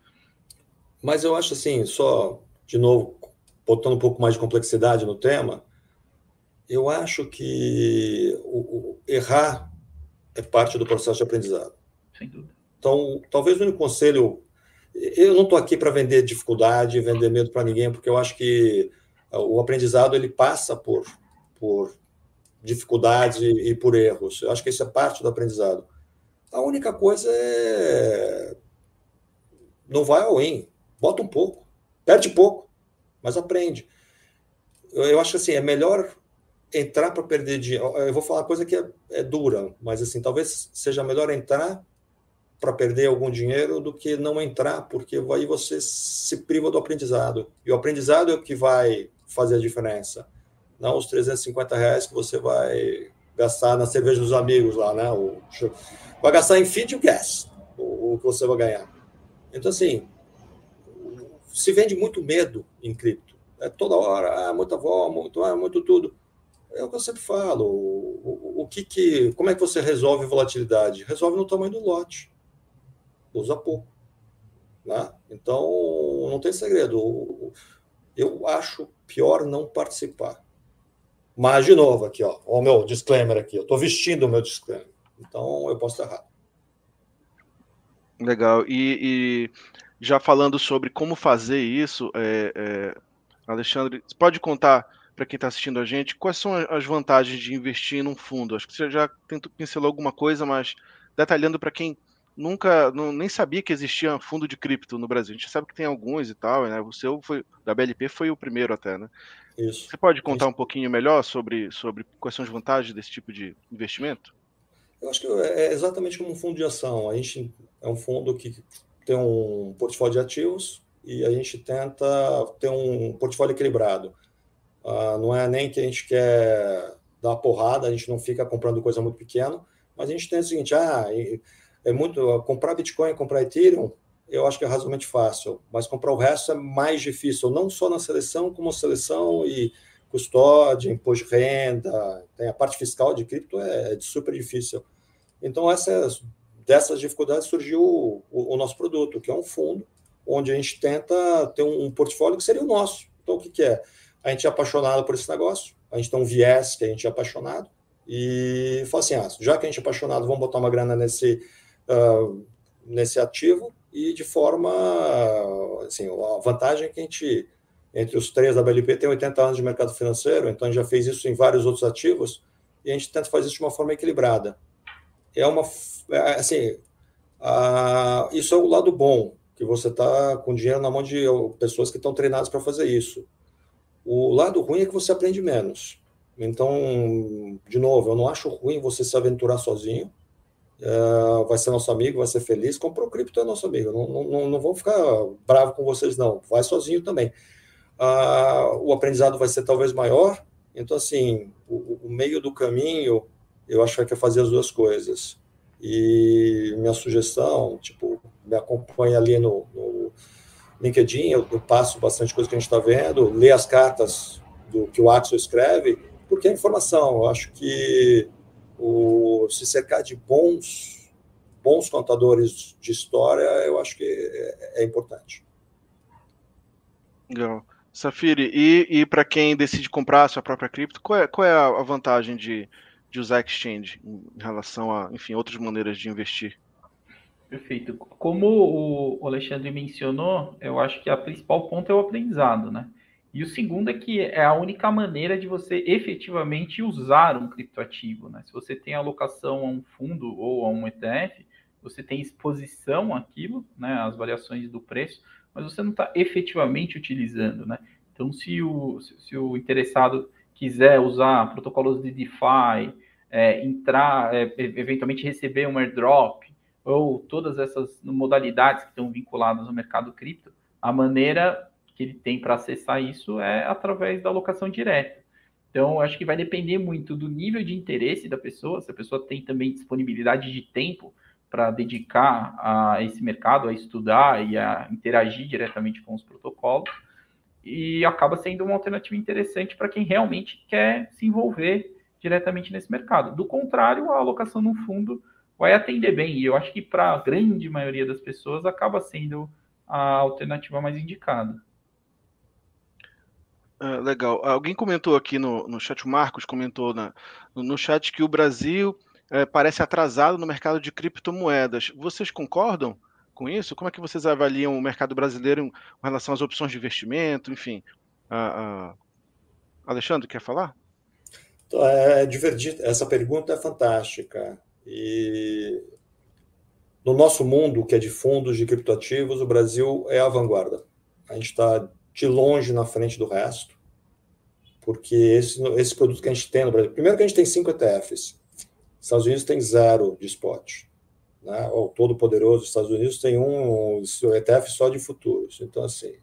Mas eu acho assim, só de novo, botando um pouco mais de complexidade no tema, eu acho que o, o, errar é parte do processo de aprendizado. Sem dúvida. Então, talvez o único conselho. Eu não estou aqui para vender dificuldade, vender medo para ninguém, porque eu acho que o aprendizado ele passa por, por dificuldades e, e por erros. Eu acho que isso é parte do aprendizado. A única coisa é. Não vai ao in. Bota um pouco. Perde pouco, mas aprende. Eu, eu acho assim, é melhor entrar para perder dinheiro. Eu vou falar uma coisa que é, é, dura, mas assim, talvez seja melhor entrar para perder algum dinheiro do que não entrar, porque aí você se priva do aprendizado. E o aprendizado é o que vai fazer a diferença. Não os 350 reais que você vai gastar na cerveja dos amigos lá, né? O, vai gastar em feed e gas, o, que você vai ganhar. Então, assim, se vende muito medo em cripto. É toda hora, ah, muita vol, muito, ah, muito tudo. É o que eu sempre falo. O, o, o, que que, como é que você resolve volatilidade? Resolve no tamanho do lote. Usa pouco. Né? Então, não tem segredo. Eu acho pior não participar. Mas, de novo, aqui, ó, o meu disclaimer aqui. Eu estou vestindo o meu disclaimer. Então, eu posso estar errado. Legal. E, e, já falando sobre como fazer isso, é, é, Alexandre, você pode contar para quem está assistindo a gente, quais são as vantagens de investir num fundo? Acho que você já pincelar alguma coisa, mas detalhando para quem nunca, não, nem sabia que existia fundo de cripto no Brasil. A gente sabe que tem alguns e tal, né? O seu foi, da BLP foi o primeiro até, né? Isso. Você pode contar Isso. um pouquinho melhor sobre, sobre quais são as vantagens desse tipo de investimento? Eu acho que é exatamente como um fundo de ação. A gente é um fundo que tem um portfólio de ativos e a gente tenta ter um portfólio equilibrado. Uh, não é nem que a gente quer dar porrada, a gente não fica comprando coisa muito pequena, mas a gente tem o seguinte, ah, é muito comprar Bitcoin, comprar Ethereum, eu acho que é razoavelmente fácil, mas comprar o resto é mais difícil, não só na seleção, como seleção e custódia, imposto de renda, tem a parte fiscal de cripto é, é super difícil. Então essas dessas dificuldades surgiu o, o, o, nosso produto, que é um fundo onde a gente tenta ter um, um portfólio que seria o nosso. Então o que, que é? a gente é apaixonado por esse negócio, a gente tem um viés que a gente é apaixonado, e fala assim, ah, já que a gente é apaixonado, vamos botar uma grana nesse, uh, nesse ativo, e de forma, assim, a vantagem é que a gente, entre os três da BLP, tem 80 anos de mercado financeiro, então a gente já fez isso em vários outros ativos, e a gente tenta fazer isso de uma forma equilibrada. É uma, é, assim, uh, isso é o lado bom, que você está com dinheiro na mão de pessoas que estão treinadas para fazer isso. O lado ruim é que você aprende menos. Então, de novo, eu não acho ruim você se aventurar sozinho. É, vai ser nosso amigo, vai ser feliz. Comprou cripto é nosso amigo. Não, não, não vão ficar bravo com vocês, não. Vai sozinho também. Ah, o aprendizado vai ser talvez maior. Então, assim, o, o meio do caminho, eu acho que é fazer as duas coisas. E minha sugestão, tipo, me acompanha ali no, no LinkedIn, eu, eu, passo bastante coisa que a gente está vendo, lê as cartas do que o Axel escreve, porque é informação. Eu acho que o, se cercar de bons, bons contadores de história, eu acho que é, é importante. Legal. Safiri, e, e para quem decide comprar a sua própria cripto, qual é, qual é a vantagem de, de usar exchange em relação a, enfim, outras maneiras de investir? Perfeito. Como o Alexandre mencionou, eu acho que a principal ponto é o aprendizado, né? E o segundo é que é a única maneira de você efetivamente usar um criptoativo, né? Se você tem alocação a um fundo ou a um ETF, você tem exposição àquilo, né? As variações do preço, mas você não está efetivamente utilizando, né? Então, se o, se o interessado quiser usar protocolos de DeFi, é, entrar, é, eventualmente receber um airdrop, ou todas essas modalidades que estão vinculadas ao mercado cripto, a maneira que ele tem para acessar isso é através da alocação direta. Então, acho que vai depender muito do nível de interesse da pessoa, se a pessoa tem também disponibilidade de tempo para dedicar a esse mercado, a estudar e a interagir diretamente com os protocolos. e acaba sendo uma alternativa interessante para quem realmente quer se envolver diretamente nesse mercado. Do contrário, a alocação no fundo vai atender bem, e eu acho que para a grande maioria das pessoas acaba sendo a alternativa mais indicada. Ah, legal. Alguém comentou aqui no, no chat, o Marcos comentou na, no chat que o Brasil é, parece atrasado no mercado de criptomoedas. Vocês concordam com isso? Como é que vocês avaliam o mercado brasileiro em relação às opções de investimento, enfim? Uh, uh, Alexandre, quer falar? Então, é, é divertido. Essa pergunta é fantástica. E no nosso mundo, que é de fundos de criptoativos, o Brasil é a vanguarda. A gente está de longe na frente do resto, porque esse, esse produto que a gente tem no Brasil. Primeiro, que a gente tem cinco ETFs. Estados Unidos tem zero de spot. Né? O todo poderoso Estados Unidos tem um ETF só de futuros. Então, assim.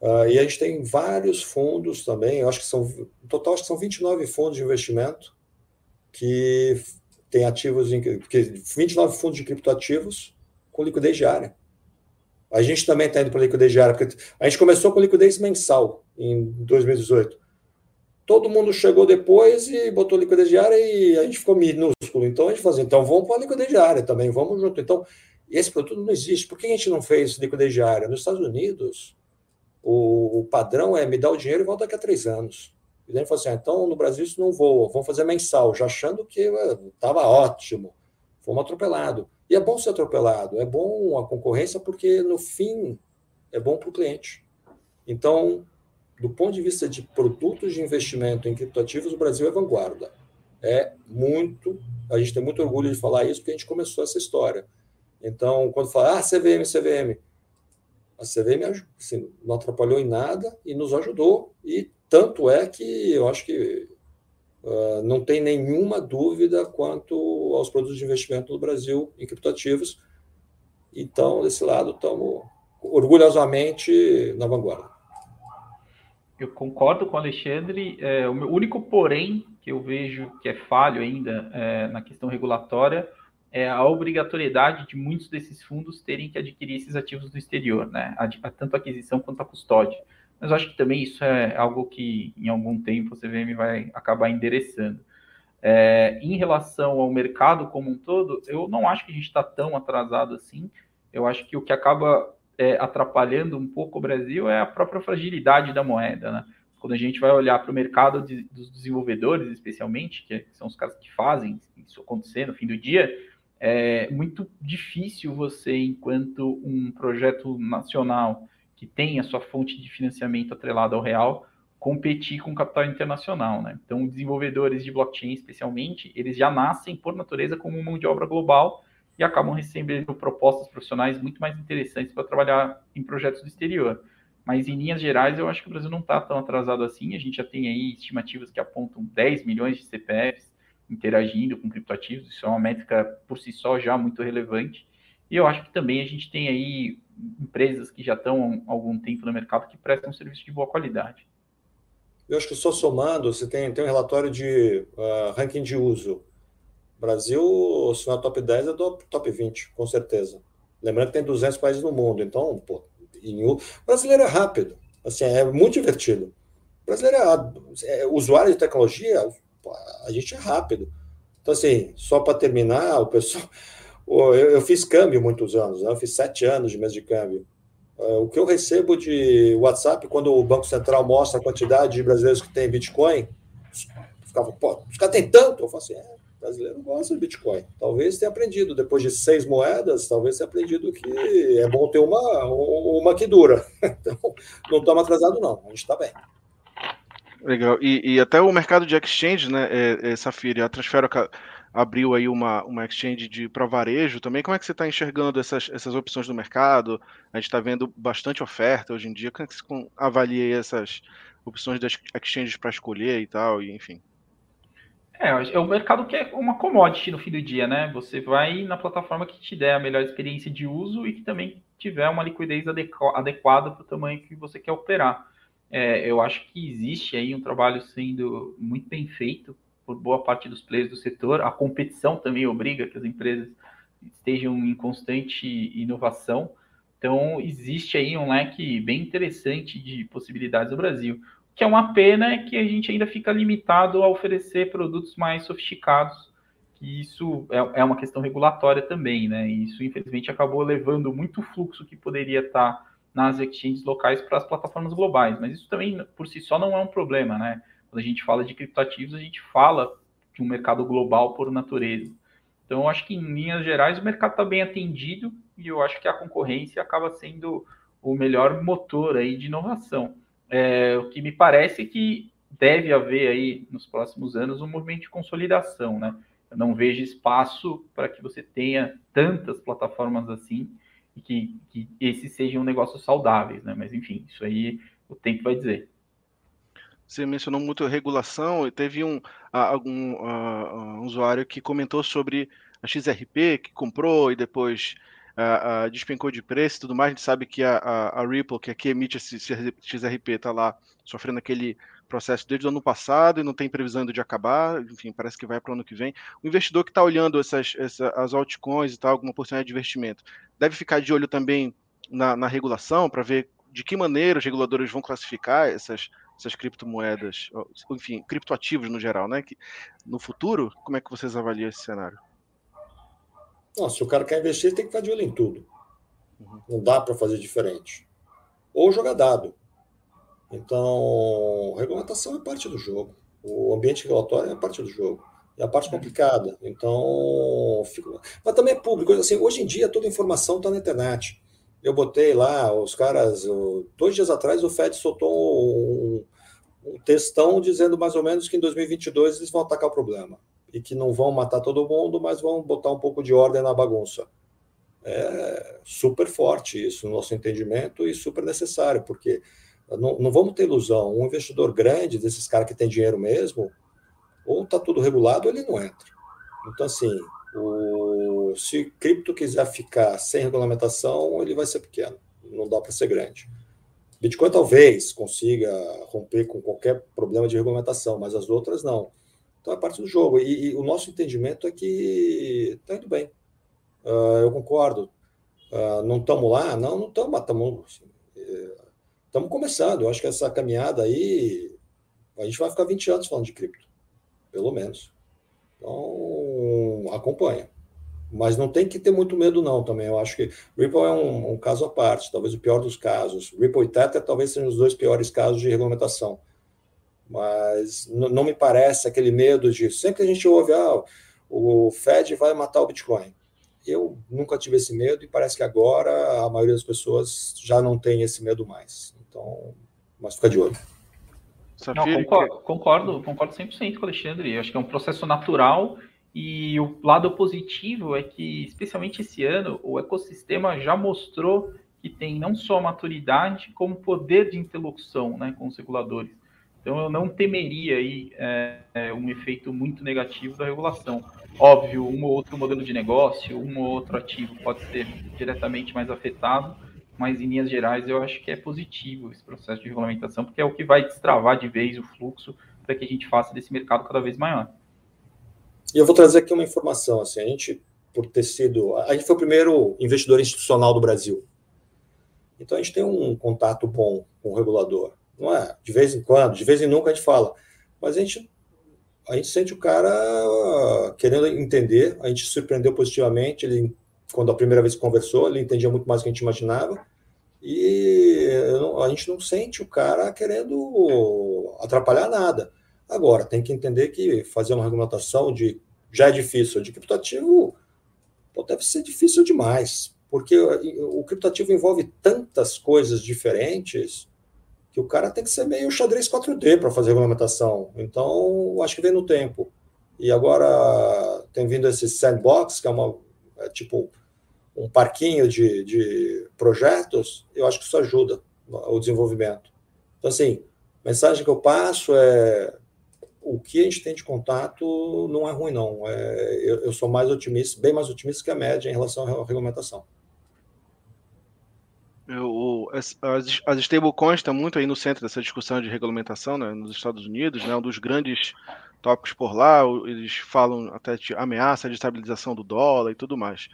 Uh, e a gente tem vários fundos também, eu acho que são, no total, acho que são 29 fundos de investimento que tem ativos, em, porque 29 fundos de criptoativos com liquidez diária. A gente também está indo para liquidez diária, porque a gente começou com liquidez mensal em 2018. Todo mundo chegou depois e botou liquidez diária e a gente ficou minúsculo. Então a gente fazia, então vamos para a liquidez diária também, vamos junto. Então, esse produto não existe. Por que a gente não fez liquidez diária? Nos Estados Unidos, o, o padrão é me dar o dinheiro e volta daqui a três anos. E daí gente falou assim: ah, então no Brasil isso não voa, vamos fazer mensal, já achando que estava ótimo. Fomos atropelados. E é bom ser atropelado, é bom a concorrência, porque no fim é bom para o cliente. Então, do ponto de vista de produtos de investimento em criptoativos, o Brasil é vanguarda. É muito, a gente tem muito orgulho de falar isso, porque a gente começou essa história. Então, quando fala, ah, CVM, CVM, a CVM assim, não atrapalhou em nada e nos ajudou. E tanto é que eu acho que Uh, não tem nenhuma dúvida quanto aos produtos de investimento no Brasil em criptoativos. Então, desse lado, estamos orgulhosamente na vanguarda. Eu concordo com o Alexandre. É, o meu único porém que eu vejo que é falho ainda é, na questão regulatória é a obrigatoriedade de muitos desses fundos terem que adquirir esses ativos do exterior, né? Tanto a aquisição quanto a custódia mas eu acho que também isso é algo que em algum tempo o CVM vai acabar endereçando. É, em relação ao mercado como um todo, eu não acho que a gente está tão atrasado assim. Eu acho que o que acaba é, atrapalhando um pouco o Brasil é a própria fragilidade da moeda. Né? Quando a gente vai olhar para o mercado de, dos desenvolvedores, especialmente, que são os caras que fazem isso acontecer no fim do dia, é muito difícil você, enquanto um projeto nacional, que tem a sua fonte de financiamento atrelada ao real, competir com o capital internacional, né? Então, desenvolvedores de blockchain, especialmente, eles já nascem por natureza como mão de obra global e acabam recebendo propostas profissionais muito mais interessantes para trabalhar em projetos do exterior. Mas, em linhas gerais, eu acho que o Brasil não está tão atrasado assim. A gente já tem aí estimativas que apontam 10 milhões de CPFs interagindo com criptoativos. Isso é uma métrica, por si só, já muito relevante. E eu acho que também a gente tem aí empresas que já estão há algum tempo no mercado que prestam um serviço de boa qualidade. Eu acho que só somando, você tem, tem um relatório de uh, ranking de uso. Brasil, se não é top 10, é top, top 20, com certeza. Lembrando que tem 200 países no mundo, então, pô, em, o brasileiro é rápido, assim, é muito divertido. O brasileiro é, é usuário de tecnologia, a gente é rápido. Então, assim, só para terminar, o pessoal, eu, eu fiz câmbio muitos anos, né? eu fiz sete anos de mês de câmbio. Uh, o que eu recebo de WhatsApp, quando o Banco Central mostra a quantidade de brasileiros que tem Bitcoin, ficava, pô, os caras têm tanto? Eu falo assim, é, brasileiro gosta de Bitcoin. Talvez tenha aprendido, depois de seis moedas, talvez tenha aprendido que é bom ter uma, uma que dura. Então, não estamos atrasados, não, a gente está bem. Legal. E, e, até o mercado de exchange, né, é, é, Safira, a Transfero abriu aí uma, uma exchange de para varejo também. Como é que você está enxergando essas, essas opções do mercado? A gente está vendo bastante oferta hoje em dia. Como é que você avalia essas opções das exchanges para escolher e tal, e enfim? É, é o mercado que é uma commodity no fim do dia, né? Você vai na plataforma que te der a melhor experiência de uso e que também tiver uma liquidez adequada para o tamanho que você quer operar. É, eu acho que existe aí um trabalho sendo muito bem feito por boa parte dos players do setor. A competição também obriga que as empresas estejam em constante inovação. Então, existe aí um leque bem interessante de possibilidades no Brasil. O que é uma pena é que a gente ainda fica limitado a oferecer produtos mais sofisticados, que isso é, é uma questão regulatória também, né? Isso, infelizmente, acabou levando muito fluxo que poderia estar nas exchanges locais para as plataformas globais. Mas isso também, por si só, não é um problema, né? Quando a gente fala de criptoativos, a gente fala de um mercado global por natureza. Então, eu acho que, em linhas gerais, o mercado está bem atendido e eu acho que a concorrência acaba sendo o melhor motor aí de inovação. É, o que me parece é que deve haver aí, nos próximos anos, um movimento de consolidação, né? Eu não vejo espaço para que você tenha tantas plataformas assim e que, que esses sejam negócios saudáveis, né? Mas, enfim, isso aí o tempo vai dizer. Você mencionou muito regulação, e teve um, algum um usuário que comentou sobre a XRP, que comprou e depois uh, uh, despencou de preço e tudo mais. A gente sabe que a, a, a Ripple, que aqui emite esse XRP, está lá sofrendo aquele processo desde o ano passado e não tem previsão de acabar, enfim, parece que vai para o ano que vem. O investidor que está olhando essas, essas, as altcoins e tal, alguma oportunidade de investimento, deve ficar de olho também na, na regulação para ver de que maneira os reguladores vão classificar essas, essas criptomoedas, enfim, criptoativos no geral, né? Que, no futuro, como é que vocês avaliam esse cenário? Se o cara quer investir, tem que ficar de olho em tudo. Uhum. Não dá para fazer diferente. Ou jogar dado. Então, regulamentação é parte do jogo. O ambiente regulatório é parte do jogo. É a parte uhum. complicada. Então, fica... mas também é público. Assim, hoje em dia, toda informação está na internet. Eu botei lá, os caras, dois dias atrás, o Fed soltou um, textão dizendo mais ou menos que em 2022 eles vão atacar o problema e que não vão matar todo mundo, mas vão botar um pouco de ordem na bagunça. É super forte isso no nosso entendimento e super necessário, porque não, não vamos ter ilusão. Um investidor grande, desses caras que tem dinheiro mesmo, ou está tudo regulado ele não entra. Então, assim, o, se cripto quiser ficar sem regulamentação, ele vai ser pequeno, não dá para ser grande. Bitcoin talvez consiga romper com qualquer problema de regulamentação, mas as outras não. Então é parte do jogo. E, e o nosso entendimento é que está indo bem. Uh, eu concordo. Uh, não estamos lá? Não, não estamos, mas estamos assim, começando. Eu acho que essa caminhada aí, a gente vai ficar 20 anos falando de cripto, pelo menos. Então, acompanha. Mas não tem que ter muito medo, não, também. Eu acho que Ripple é um, um caso à parte, talvez o pior dos casos. Ripple e Tether talvez sejam os dois piores casos de regulamentação. Mas não me parece aquele medo de. Sempre que a gente ouve, ah, o Fed vai matar o Bitcoin. Eu nunca tive esse medo e parece que agora a maioria das pessoas já não tem esse medo mais. Então, mas fica de olho. Não, concordo, concordo, concordo 100% com o Alexandre. Eu acho que é um processo natural e o lado positivo é que, especialmente esse ano, o ecossistema já mostrou que tem não só maturidade, como poder de interlocução né, com os reguladores. Então, eu não temeria aí é, é, um efeito muito negativo da regulação. Óbvio, um ou outro modelo de negócio, um ou outro ativo pode ser diretamente mais afetado, mas em linhas gerais eu acho que é positivo esse processo de regulamentação, porque é o que vai destravar de vez o fluxo para que a gente faça desse mercado cada vez maior. E eu vou trazer aqui uma informação, assim, a gente, por ter sido, a gente foi o primeiro investidor institucional do Brasil. Então a gente tem um contato bom com o regulador não é? De vez em quando, de vez em nunca a gente fala. Mas a gente, a gente sente o cara querendo entender, a gente surpreendeu positivamente, ele, quando a primeira vez conversou, ele entendia muito mais do que a gente imaginava, e a gente não sente o cara querendo atrapalhar nada. Agora, tem que entender que fazer uma regulamentação de já é difícil, de criptativo pô, deve ser difícil demais, porque o criptativo envolve tantas coisas diferentes que o cara tem que ser meio xadrez 4D para fazer regulamentação. Então, acho que vem no tempo. E agora tem vindo esse sandbox, que é uma é tipo um parquinho de, de projetos, eu acho que isso ajuda o desenvolvimento. Então, assim, a mensagem que eu passo é o que a gente tem de contato não é ruim, não. É, eu, eu sou mais otimista, bem mais otimista que a média em relação à regulamentação. As, as stablecoins estão muito aí no centro dessa discussão de regulamentação né, nos Estados Unidos, né, um dos grandes tópicos por lá, eles falam até de ameaça de estabilização do dólar e tudo mais.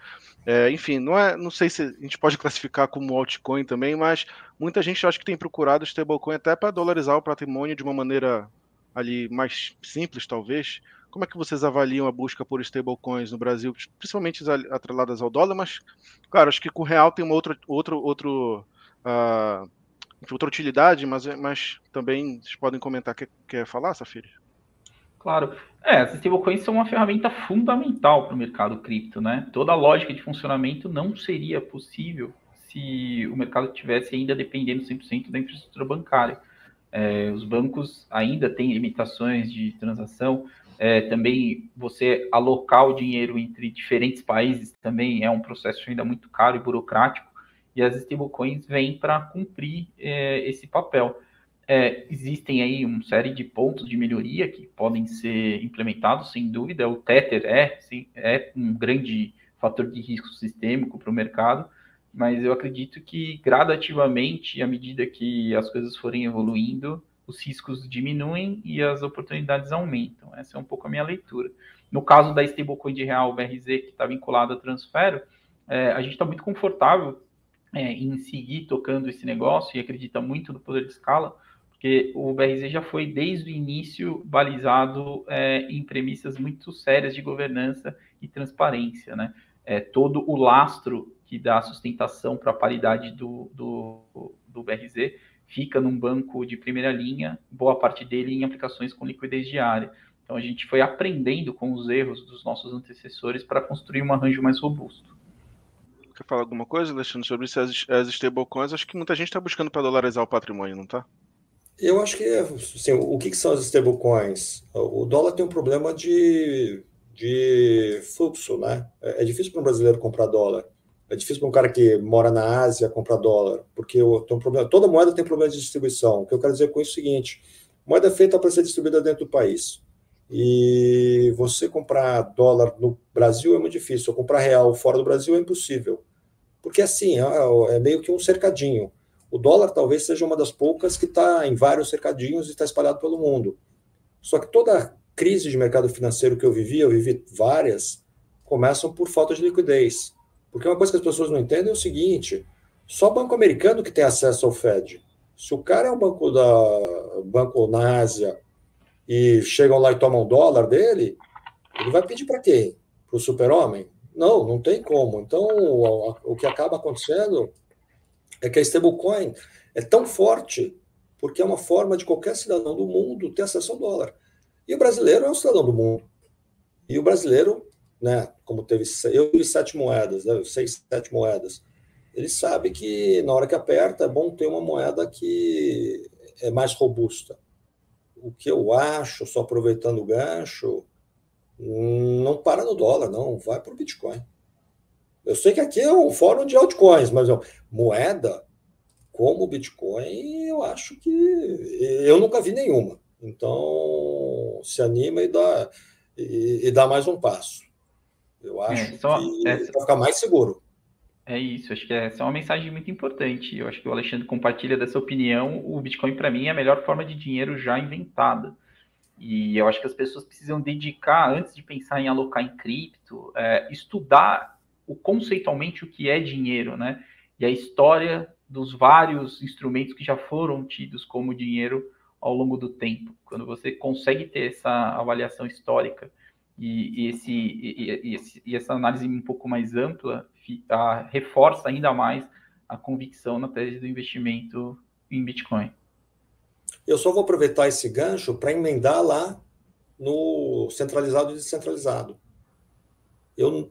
É, enfim, não, é, não sei se a gente pode classificar como altcoin também, mas muita gente acho que tem procurado stablecoin até para dolarizar o patrimônio de uma maneira ali mais simples, talvez. Como é que vocês avaliam a busca por stablecoins no Brasil, principalmente atreladas ao dólar, mas, claro, acho que com o real tem uma outra, outro, uh, outra utilidade, mas, mas também vocês podem comentar. Quer, quer falar, Safiri? Claro. É, as stablecoins são uma ferramenta fundamental para o mercado cripto, né? Toda a lógica de funcionamento não seria possível se o mercado tivesse ainda dependendo 100% da infraestrutura bancária. É, os bancos ainda têm limitações de transação, é, também você alocar o dinheiro entre diferentes países também é um processo ainda muito caro e burocrático, e as stablecoins vêm para cumprir é, esse papel. É, existem aí uma série de pontos de melhoria que podem ser implementados, sem dúvida. O Tether é, sim, é um grande fator de risco sistêmico para o mercado, mas eu acredito que gradativamente, à medida que as coisas forem evoluindo, os riscos diminuem e as oportunidades aumentam. Essa é um pouco a minha leitura. No caso da stablecoin de real, BRZ, que está vinculada a Transfero, é, a gente está muito confortável é, em seguir tocando esse negócio e acredita muito no poder de escala, porque o BRZ já foi desde o início balizado é, em premissas muito sérias de governança e transparência, né? É, todo o lastro que dá sustentação para a paridade do, do, do BRZ fica num banco de primeira linha, boa parte dele em aplicações com liquidez diária. Então a gente foi aprendendo com os erros dos nossos antecessores para construir um arranjo mais robusto. Quer falar alguma coisa, Alexandre, sobre isso, as, as stablecoins? Acho que muita gente está buscando para dolarizar o patrimônio, não está? Eu acho que, assim, o que, que são as stablecoins? O dólar tem um problema de, de fluxo, né? É, é difícil para um brasileiro comprar dólar. É difícil para um cara que mora na Ásia comprar dólar, porque tem um problema, toda moeda tem problema de distribuição. O que eu quero dizer com isso é o seguinte: moeda é feita para ser distribuída dentro do país. E você comprar dólar no Brasil é muito difícil. Comprar real fora do Brasil é impossível. Porque assim, é, é meio que um cercadinho. O dólar talvez seja uma das poucas que está em vários cercadinhos e está espalhado pelo mundo. Só que toda crise de mercado financeiro que eu vivi, eu vivi várias, começam por falta de liquidez. Porque uma coisa que as pessoas não entendem é o seguinte: só banco americano que tem acesso ao Fed. Se o cara é um banco da banco na Ásia e chegam lá e tomam dólar dele, ele vai pedir para quem? Para o super-homem? Não, não tem como. Então, o, o que acaba acontecendo é que a stablecoin é tão forte porque é uma forma de qualquer cidadão do mundo ter acesso ao dólar. E o brasileiro é um cidadão do mundo. E o brasileiro, né, como teve eu tive sete moedas, né, seis, sete moedas, ele sabe que na hora que aperta é bom ter uma moeda que é mais robusta. O que eu acho, só aproveitando o gancho, não para no dólar, não, vai para o Bitcoin. Eu sei que aqui é um fórum de altcoins, mas ó, moeda como o Bitcoin, eu acho que eu nunca vi nenhuma. Então, se anima e dá, e, e dá mais um passo. Eu é, acho é, só, que essa... para ficar mais seguro. É isso, acho que essa é uma mensagem muito importante. Eu acho que o Alexandre compartilha dessa opinião. O Bitcoin, para mim, é a melhor forma de dinheiro já inventada. E eu acho que as pessoas precisam dedicar, antes de pensar em alocar em cripto, é, estudar o conceitualmente o que é dinheiro, né? E a história dos vários instrumentos que já foram tidos como dinheiro ao longo do tempo. Quando você consegue ter essa avaliação histórica e, e esse, e, esse, e, essa análise um pouco mais ampla, a, reforça ainda mais a convicção na tese do investimento em Bitcoin. Eu só vou aproveitar esse gancho para emendar lá no centralizado e descentralizado. Eu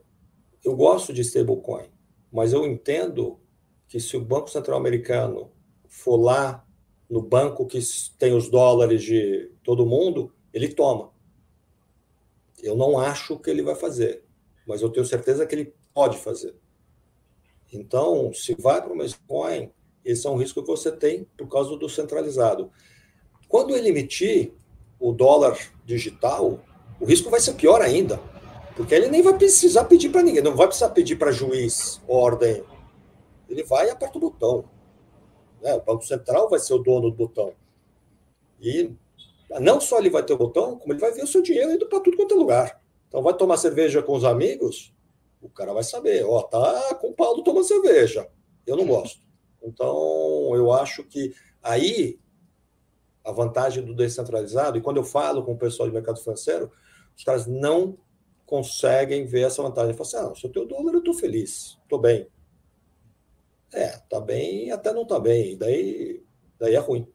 eu gosto de stablecoin, mas eu entendo que se o Banco Central Americano for lá no banco que tem os dólares de todo mundo, ele toma. Eu não acho que ele vai fazer, mas eu tenho certeza que ele pode fazer. Então, se vai para uma coin, esse é um risco que você tem por causa do centralizado. Quando ele emitir o dólar digital, o risco vai ser pior ainda porque ele nem vai precisar pedir para ninguém, não vai precisar pedir para juiz ordem. Ele vai e aperta o botão. Né? O Banco Central vai ser o dono do botão. E não só ele vai ter o botão, como ele vai ver o seu dinheiro indo para tudo quanto é lugar. Então, vai tomar cerveja com os amigos, o cara vai saber, ó, tá com o Paulo tomando cerveja. Eu não gosto. Então, eu acho que aí a vantagem do descentralizado, e quando eu falo com o pessoal de mercado financeiro, os caras não conseguem ver essa vantagem. Falam assim, ah, se eu tenho dólar, eu estou feliz, estou bem. É, tá bem até não tá bem, daí, daí é ruim.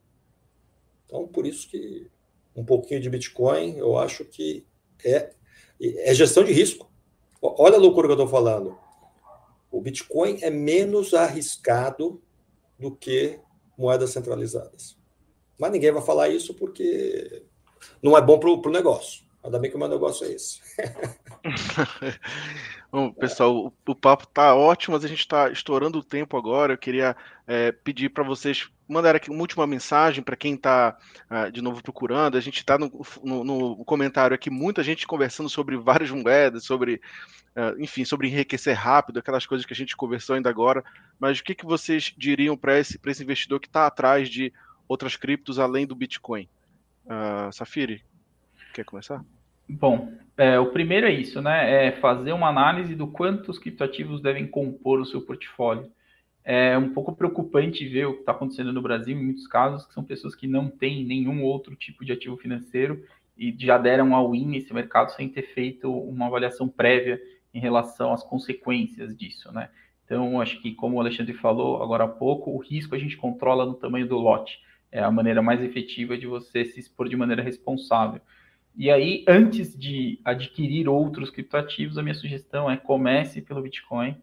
Então, por isso que um pouquinho de Bitcoin, eu acho que é, é gestão de risco. Olha a loucura que eu estou falando. O Bitcoin é menos arriscado do que moedas centralizadas. Mas ninguém vai falar isso porque não é bom para o negócio. Ainda bem que o meu negócio é esse. Bom, pessoal, o, o, papo tá ótimo, mas a gente está estourando o tempo agora. Eu queria é, pedir para vocês mandarem aqui uma última mensagem para quem está uh, ah, de novo procurando. A gente está no, no, no, comentário aqui, muita gente conversando sobre várias moedas, sobre, uh, enfim, sobre enriquecer rápido, aquelas coisas que a gente conversou ainda agora. Mas o que, que vocês diriam para esse, esse investidor que está atrás de outras criptos além do Bitcoin? Uh, Safiri, quer começar? Bom, é, o primeiro é isso, né? É fazer uma análise do quanto os criptoativos devem compor o seu portfólio. É um pouco preocupante ver o que está acontecendo no Brasil, em muitos casos, que são pessoas que não têm nenhum outro tipo de ativo financeiro e já deram all-in nesse mercado sem ter feito uma avaliação prévia em relação às consequências disso, né? Então, acho que, como o Alexandre falou agora há pouco, o risco a gente controla no tamanho do lote. É a maneira mais efetiva de você se expor de maneira responsável. E aí, antes de adquirir outros criptoativos, a minha sugestão é comece pelo Bitcoin,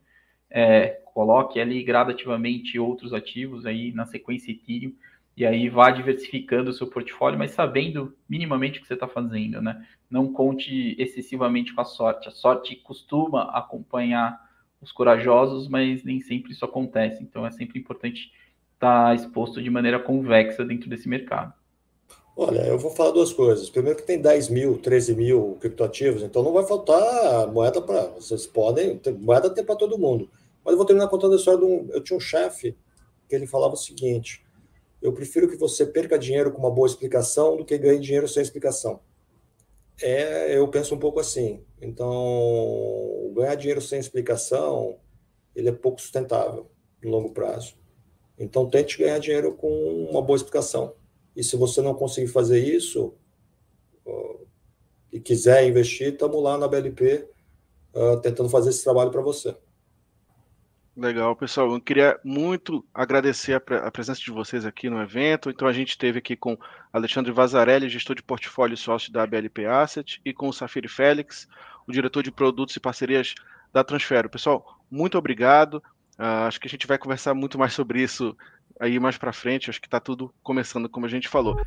é, coloque ali gradativamente outros ativos aí na sequência Ethereum, e aí vá diversificando o seu portfólio, mas sabendo minimamente o que você está fazendo, né? Não conte excessivamente com a sorte. A sorte costuma acompanhar os corajosos, mas nem sempre isso acontece. Então é sempre importante estar tá exposto de maneira convexa dentro desse mercado. Olha, eu vou falar duas coisas. Primeiro que tem 10 mil, 13 mil criptoativos, então não vai faltar moeda para. Vocês podem. Moeda tem para todo mundo. Mas eu vou terminar contando a história de um. Eu tinha um chefe que ele falava o seguinte: eu prefiro que você perca dinheiro com uma boa explicação do que ganhe dinheiro sem explicação. É, eu penso um pouco assim. Então, ganhar dinheiro sem explicação, ele é pouco sustentável no longo prazo. Então, tente ganhar dinheiro com uma boa explicação. E se você não conseguir fazer isso e quiser investir, estamos lá na BLP uh, tentando fazer esse trabalho para você. Legal, pessoal. Eu queria muito agradecer a, pre a, presença de vocês aqui no evento. Então, a gente esteve aqui com Alexandre Vazarelli, gestor de portfólio sócio da BLP Asset, e com o Safiri Félix, o diretor de produtos e parcerias da Transfero. Pessoal, muito obrigado. Uh, acho que a gente vai conversar muito mais sobre isso aí mais para frente, acho que está tudo começando como a gente falou.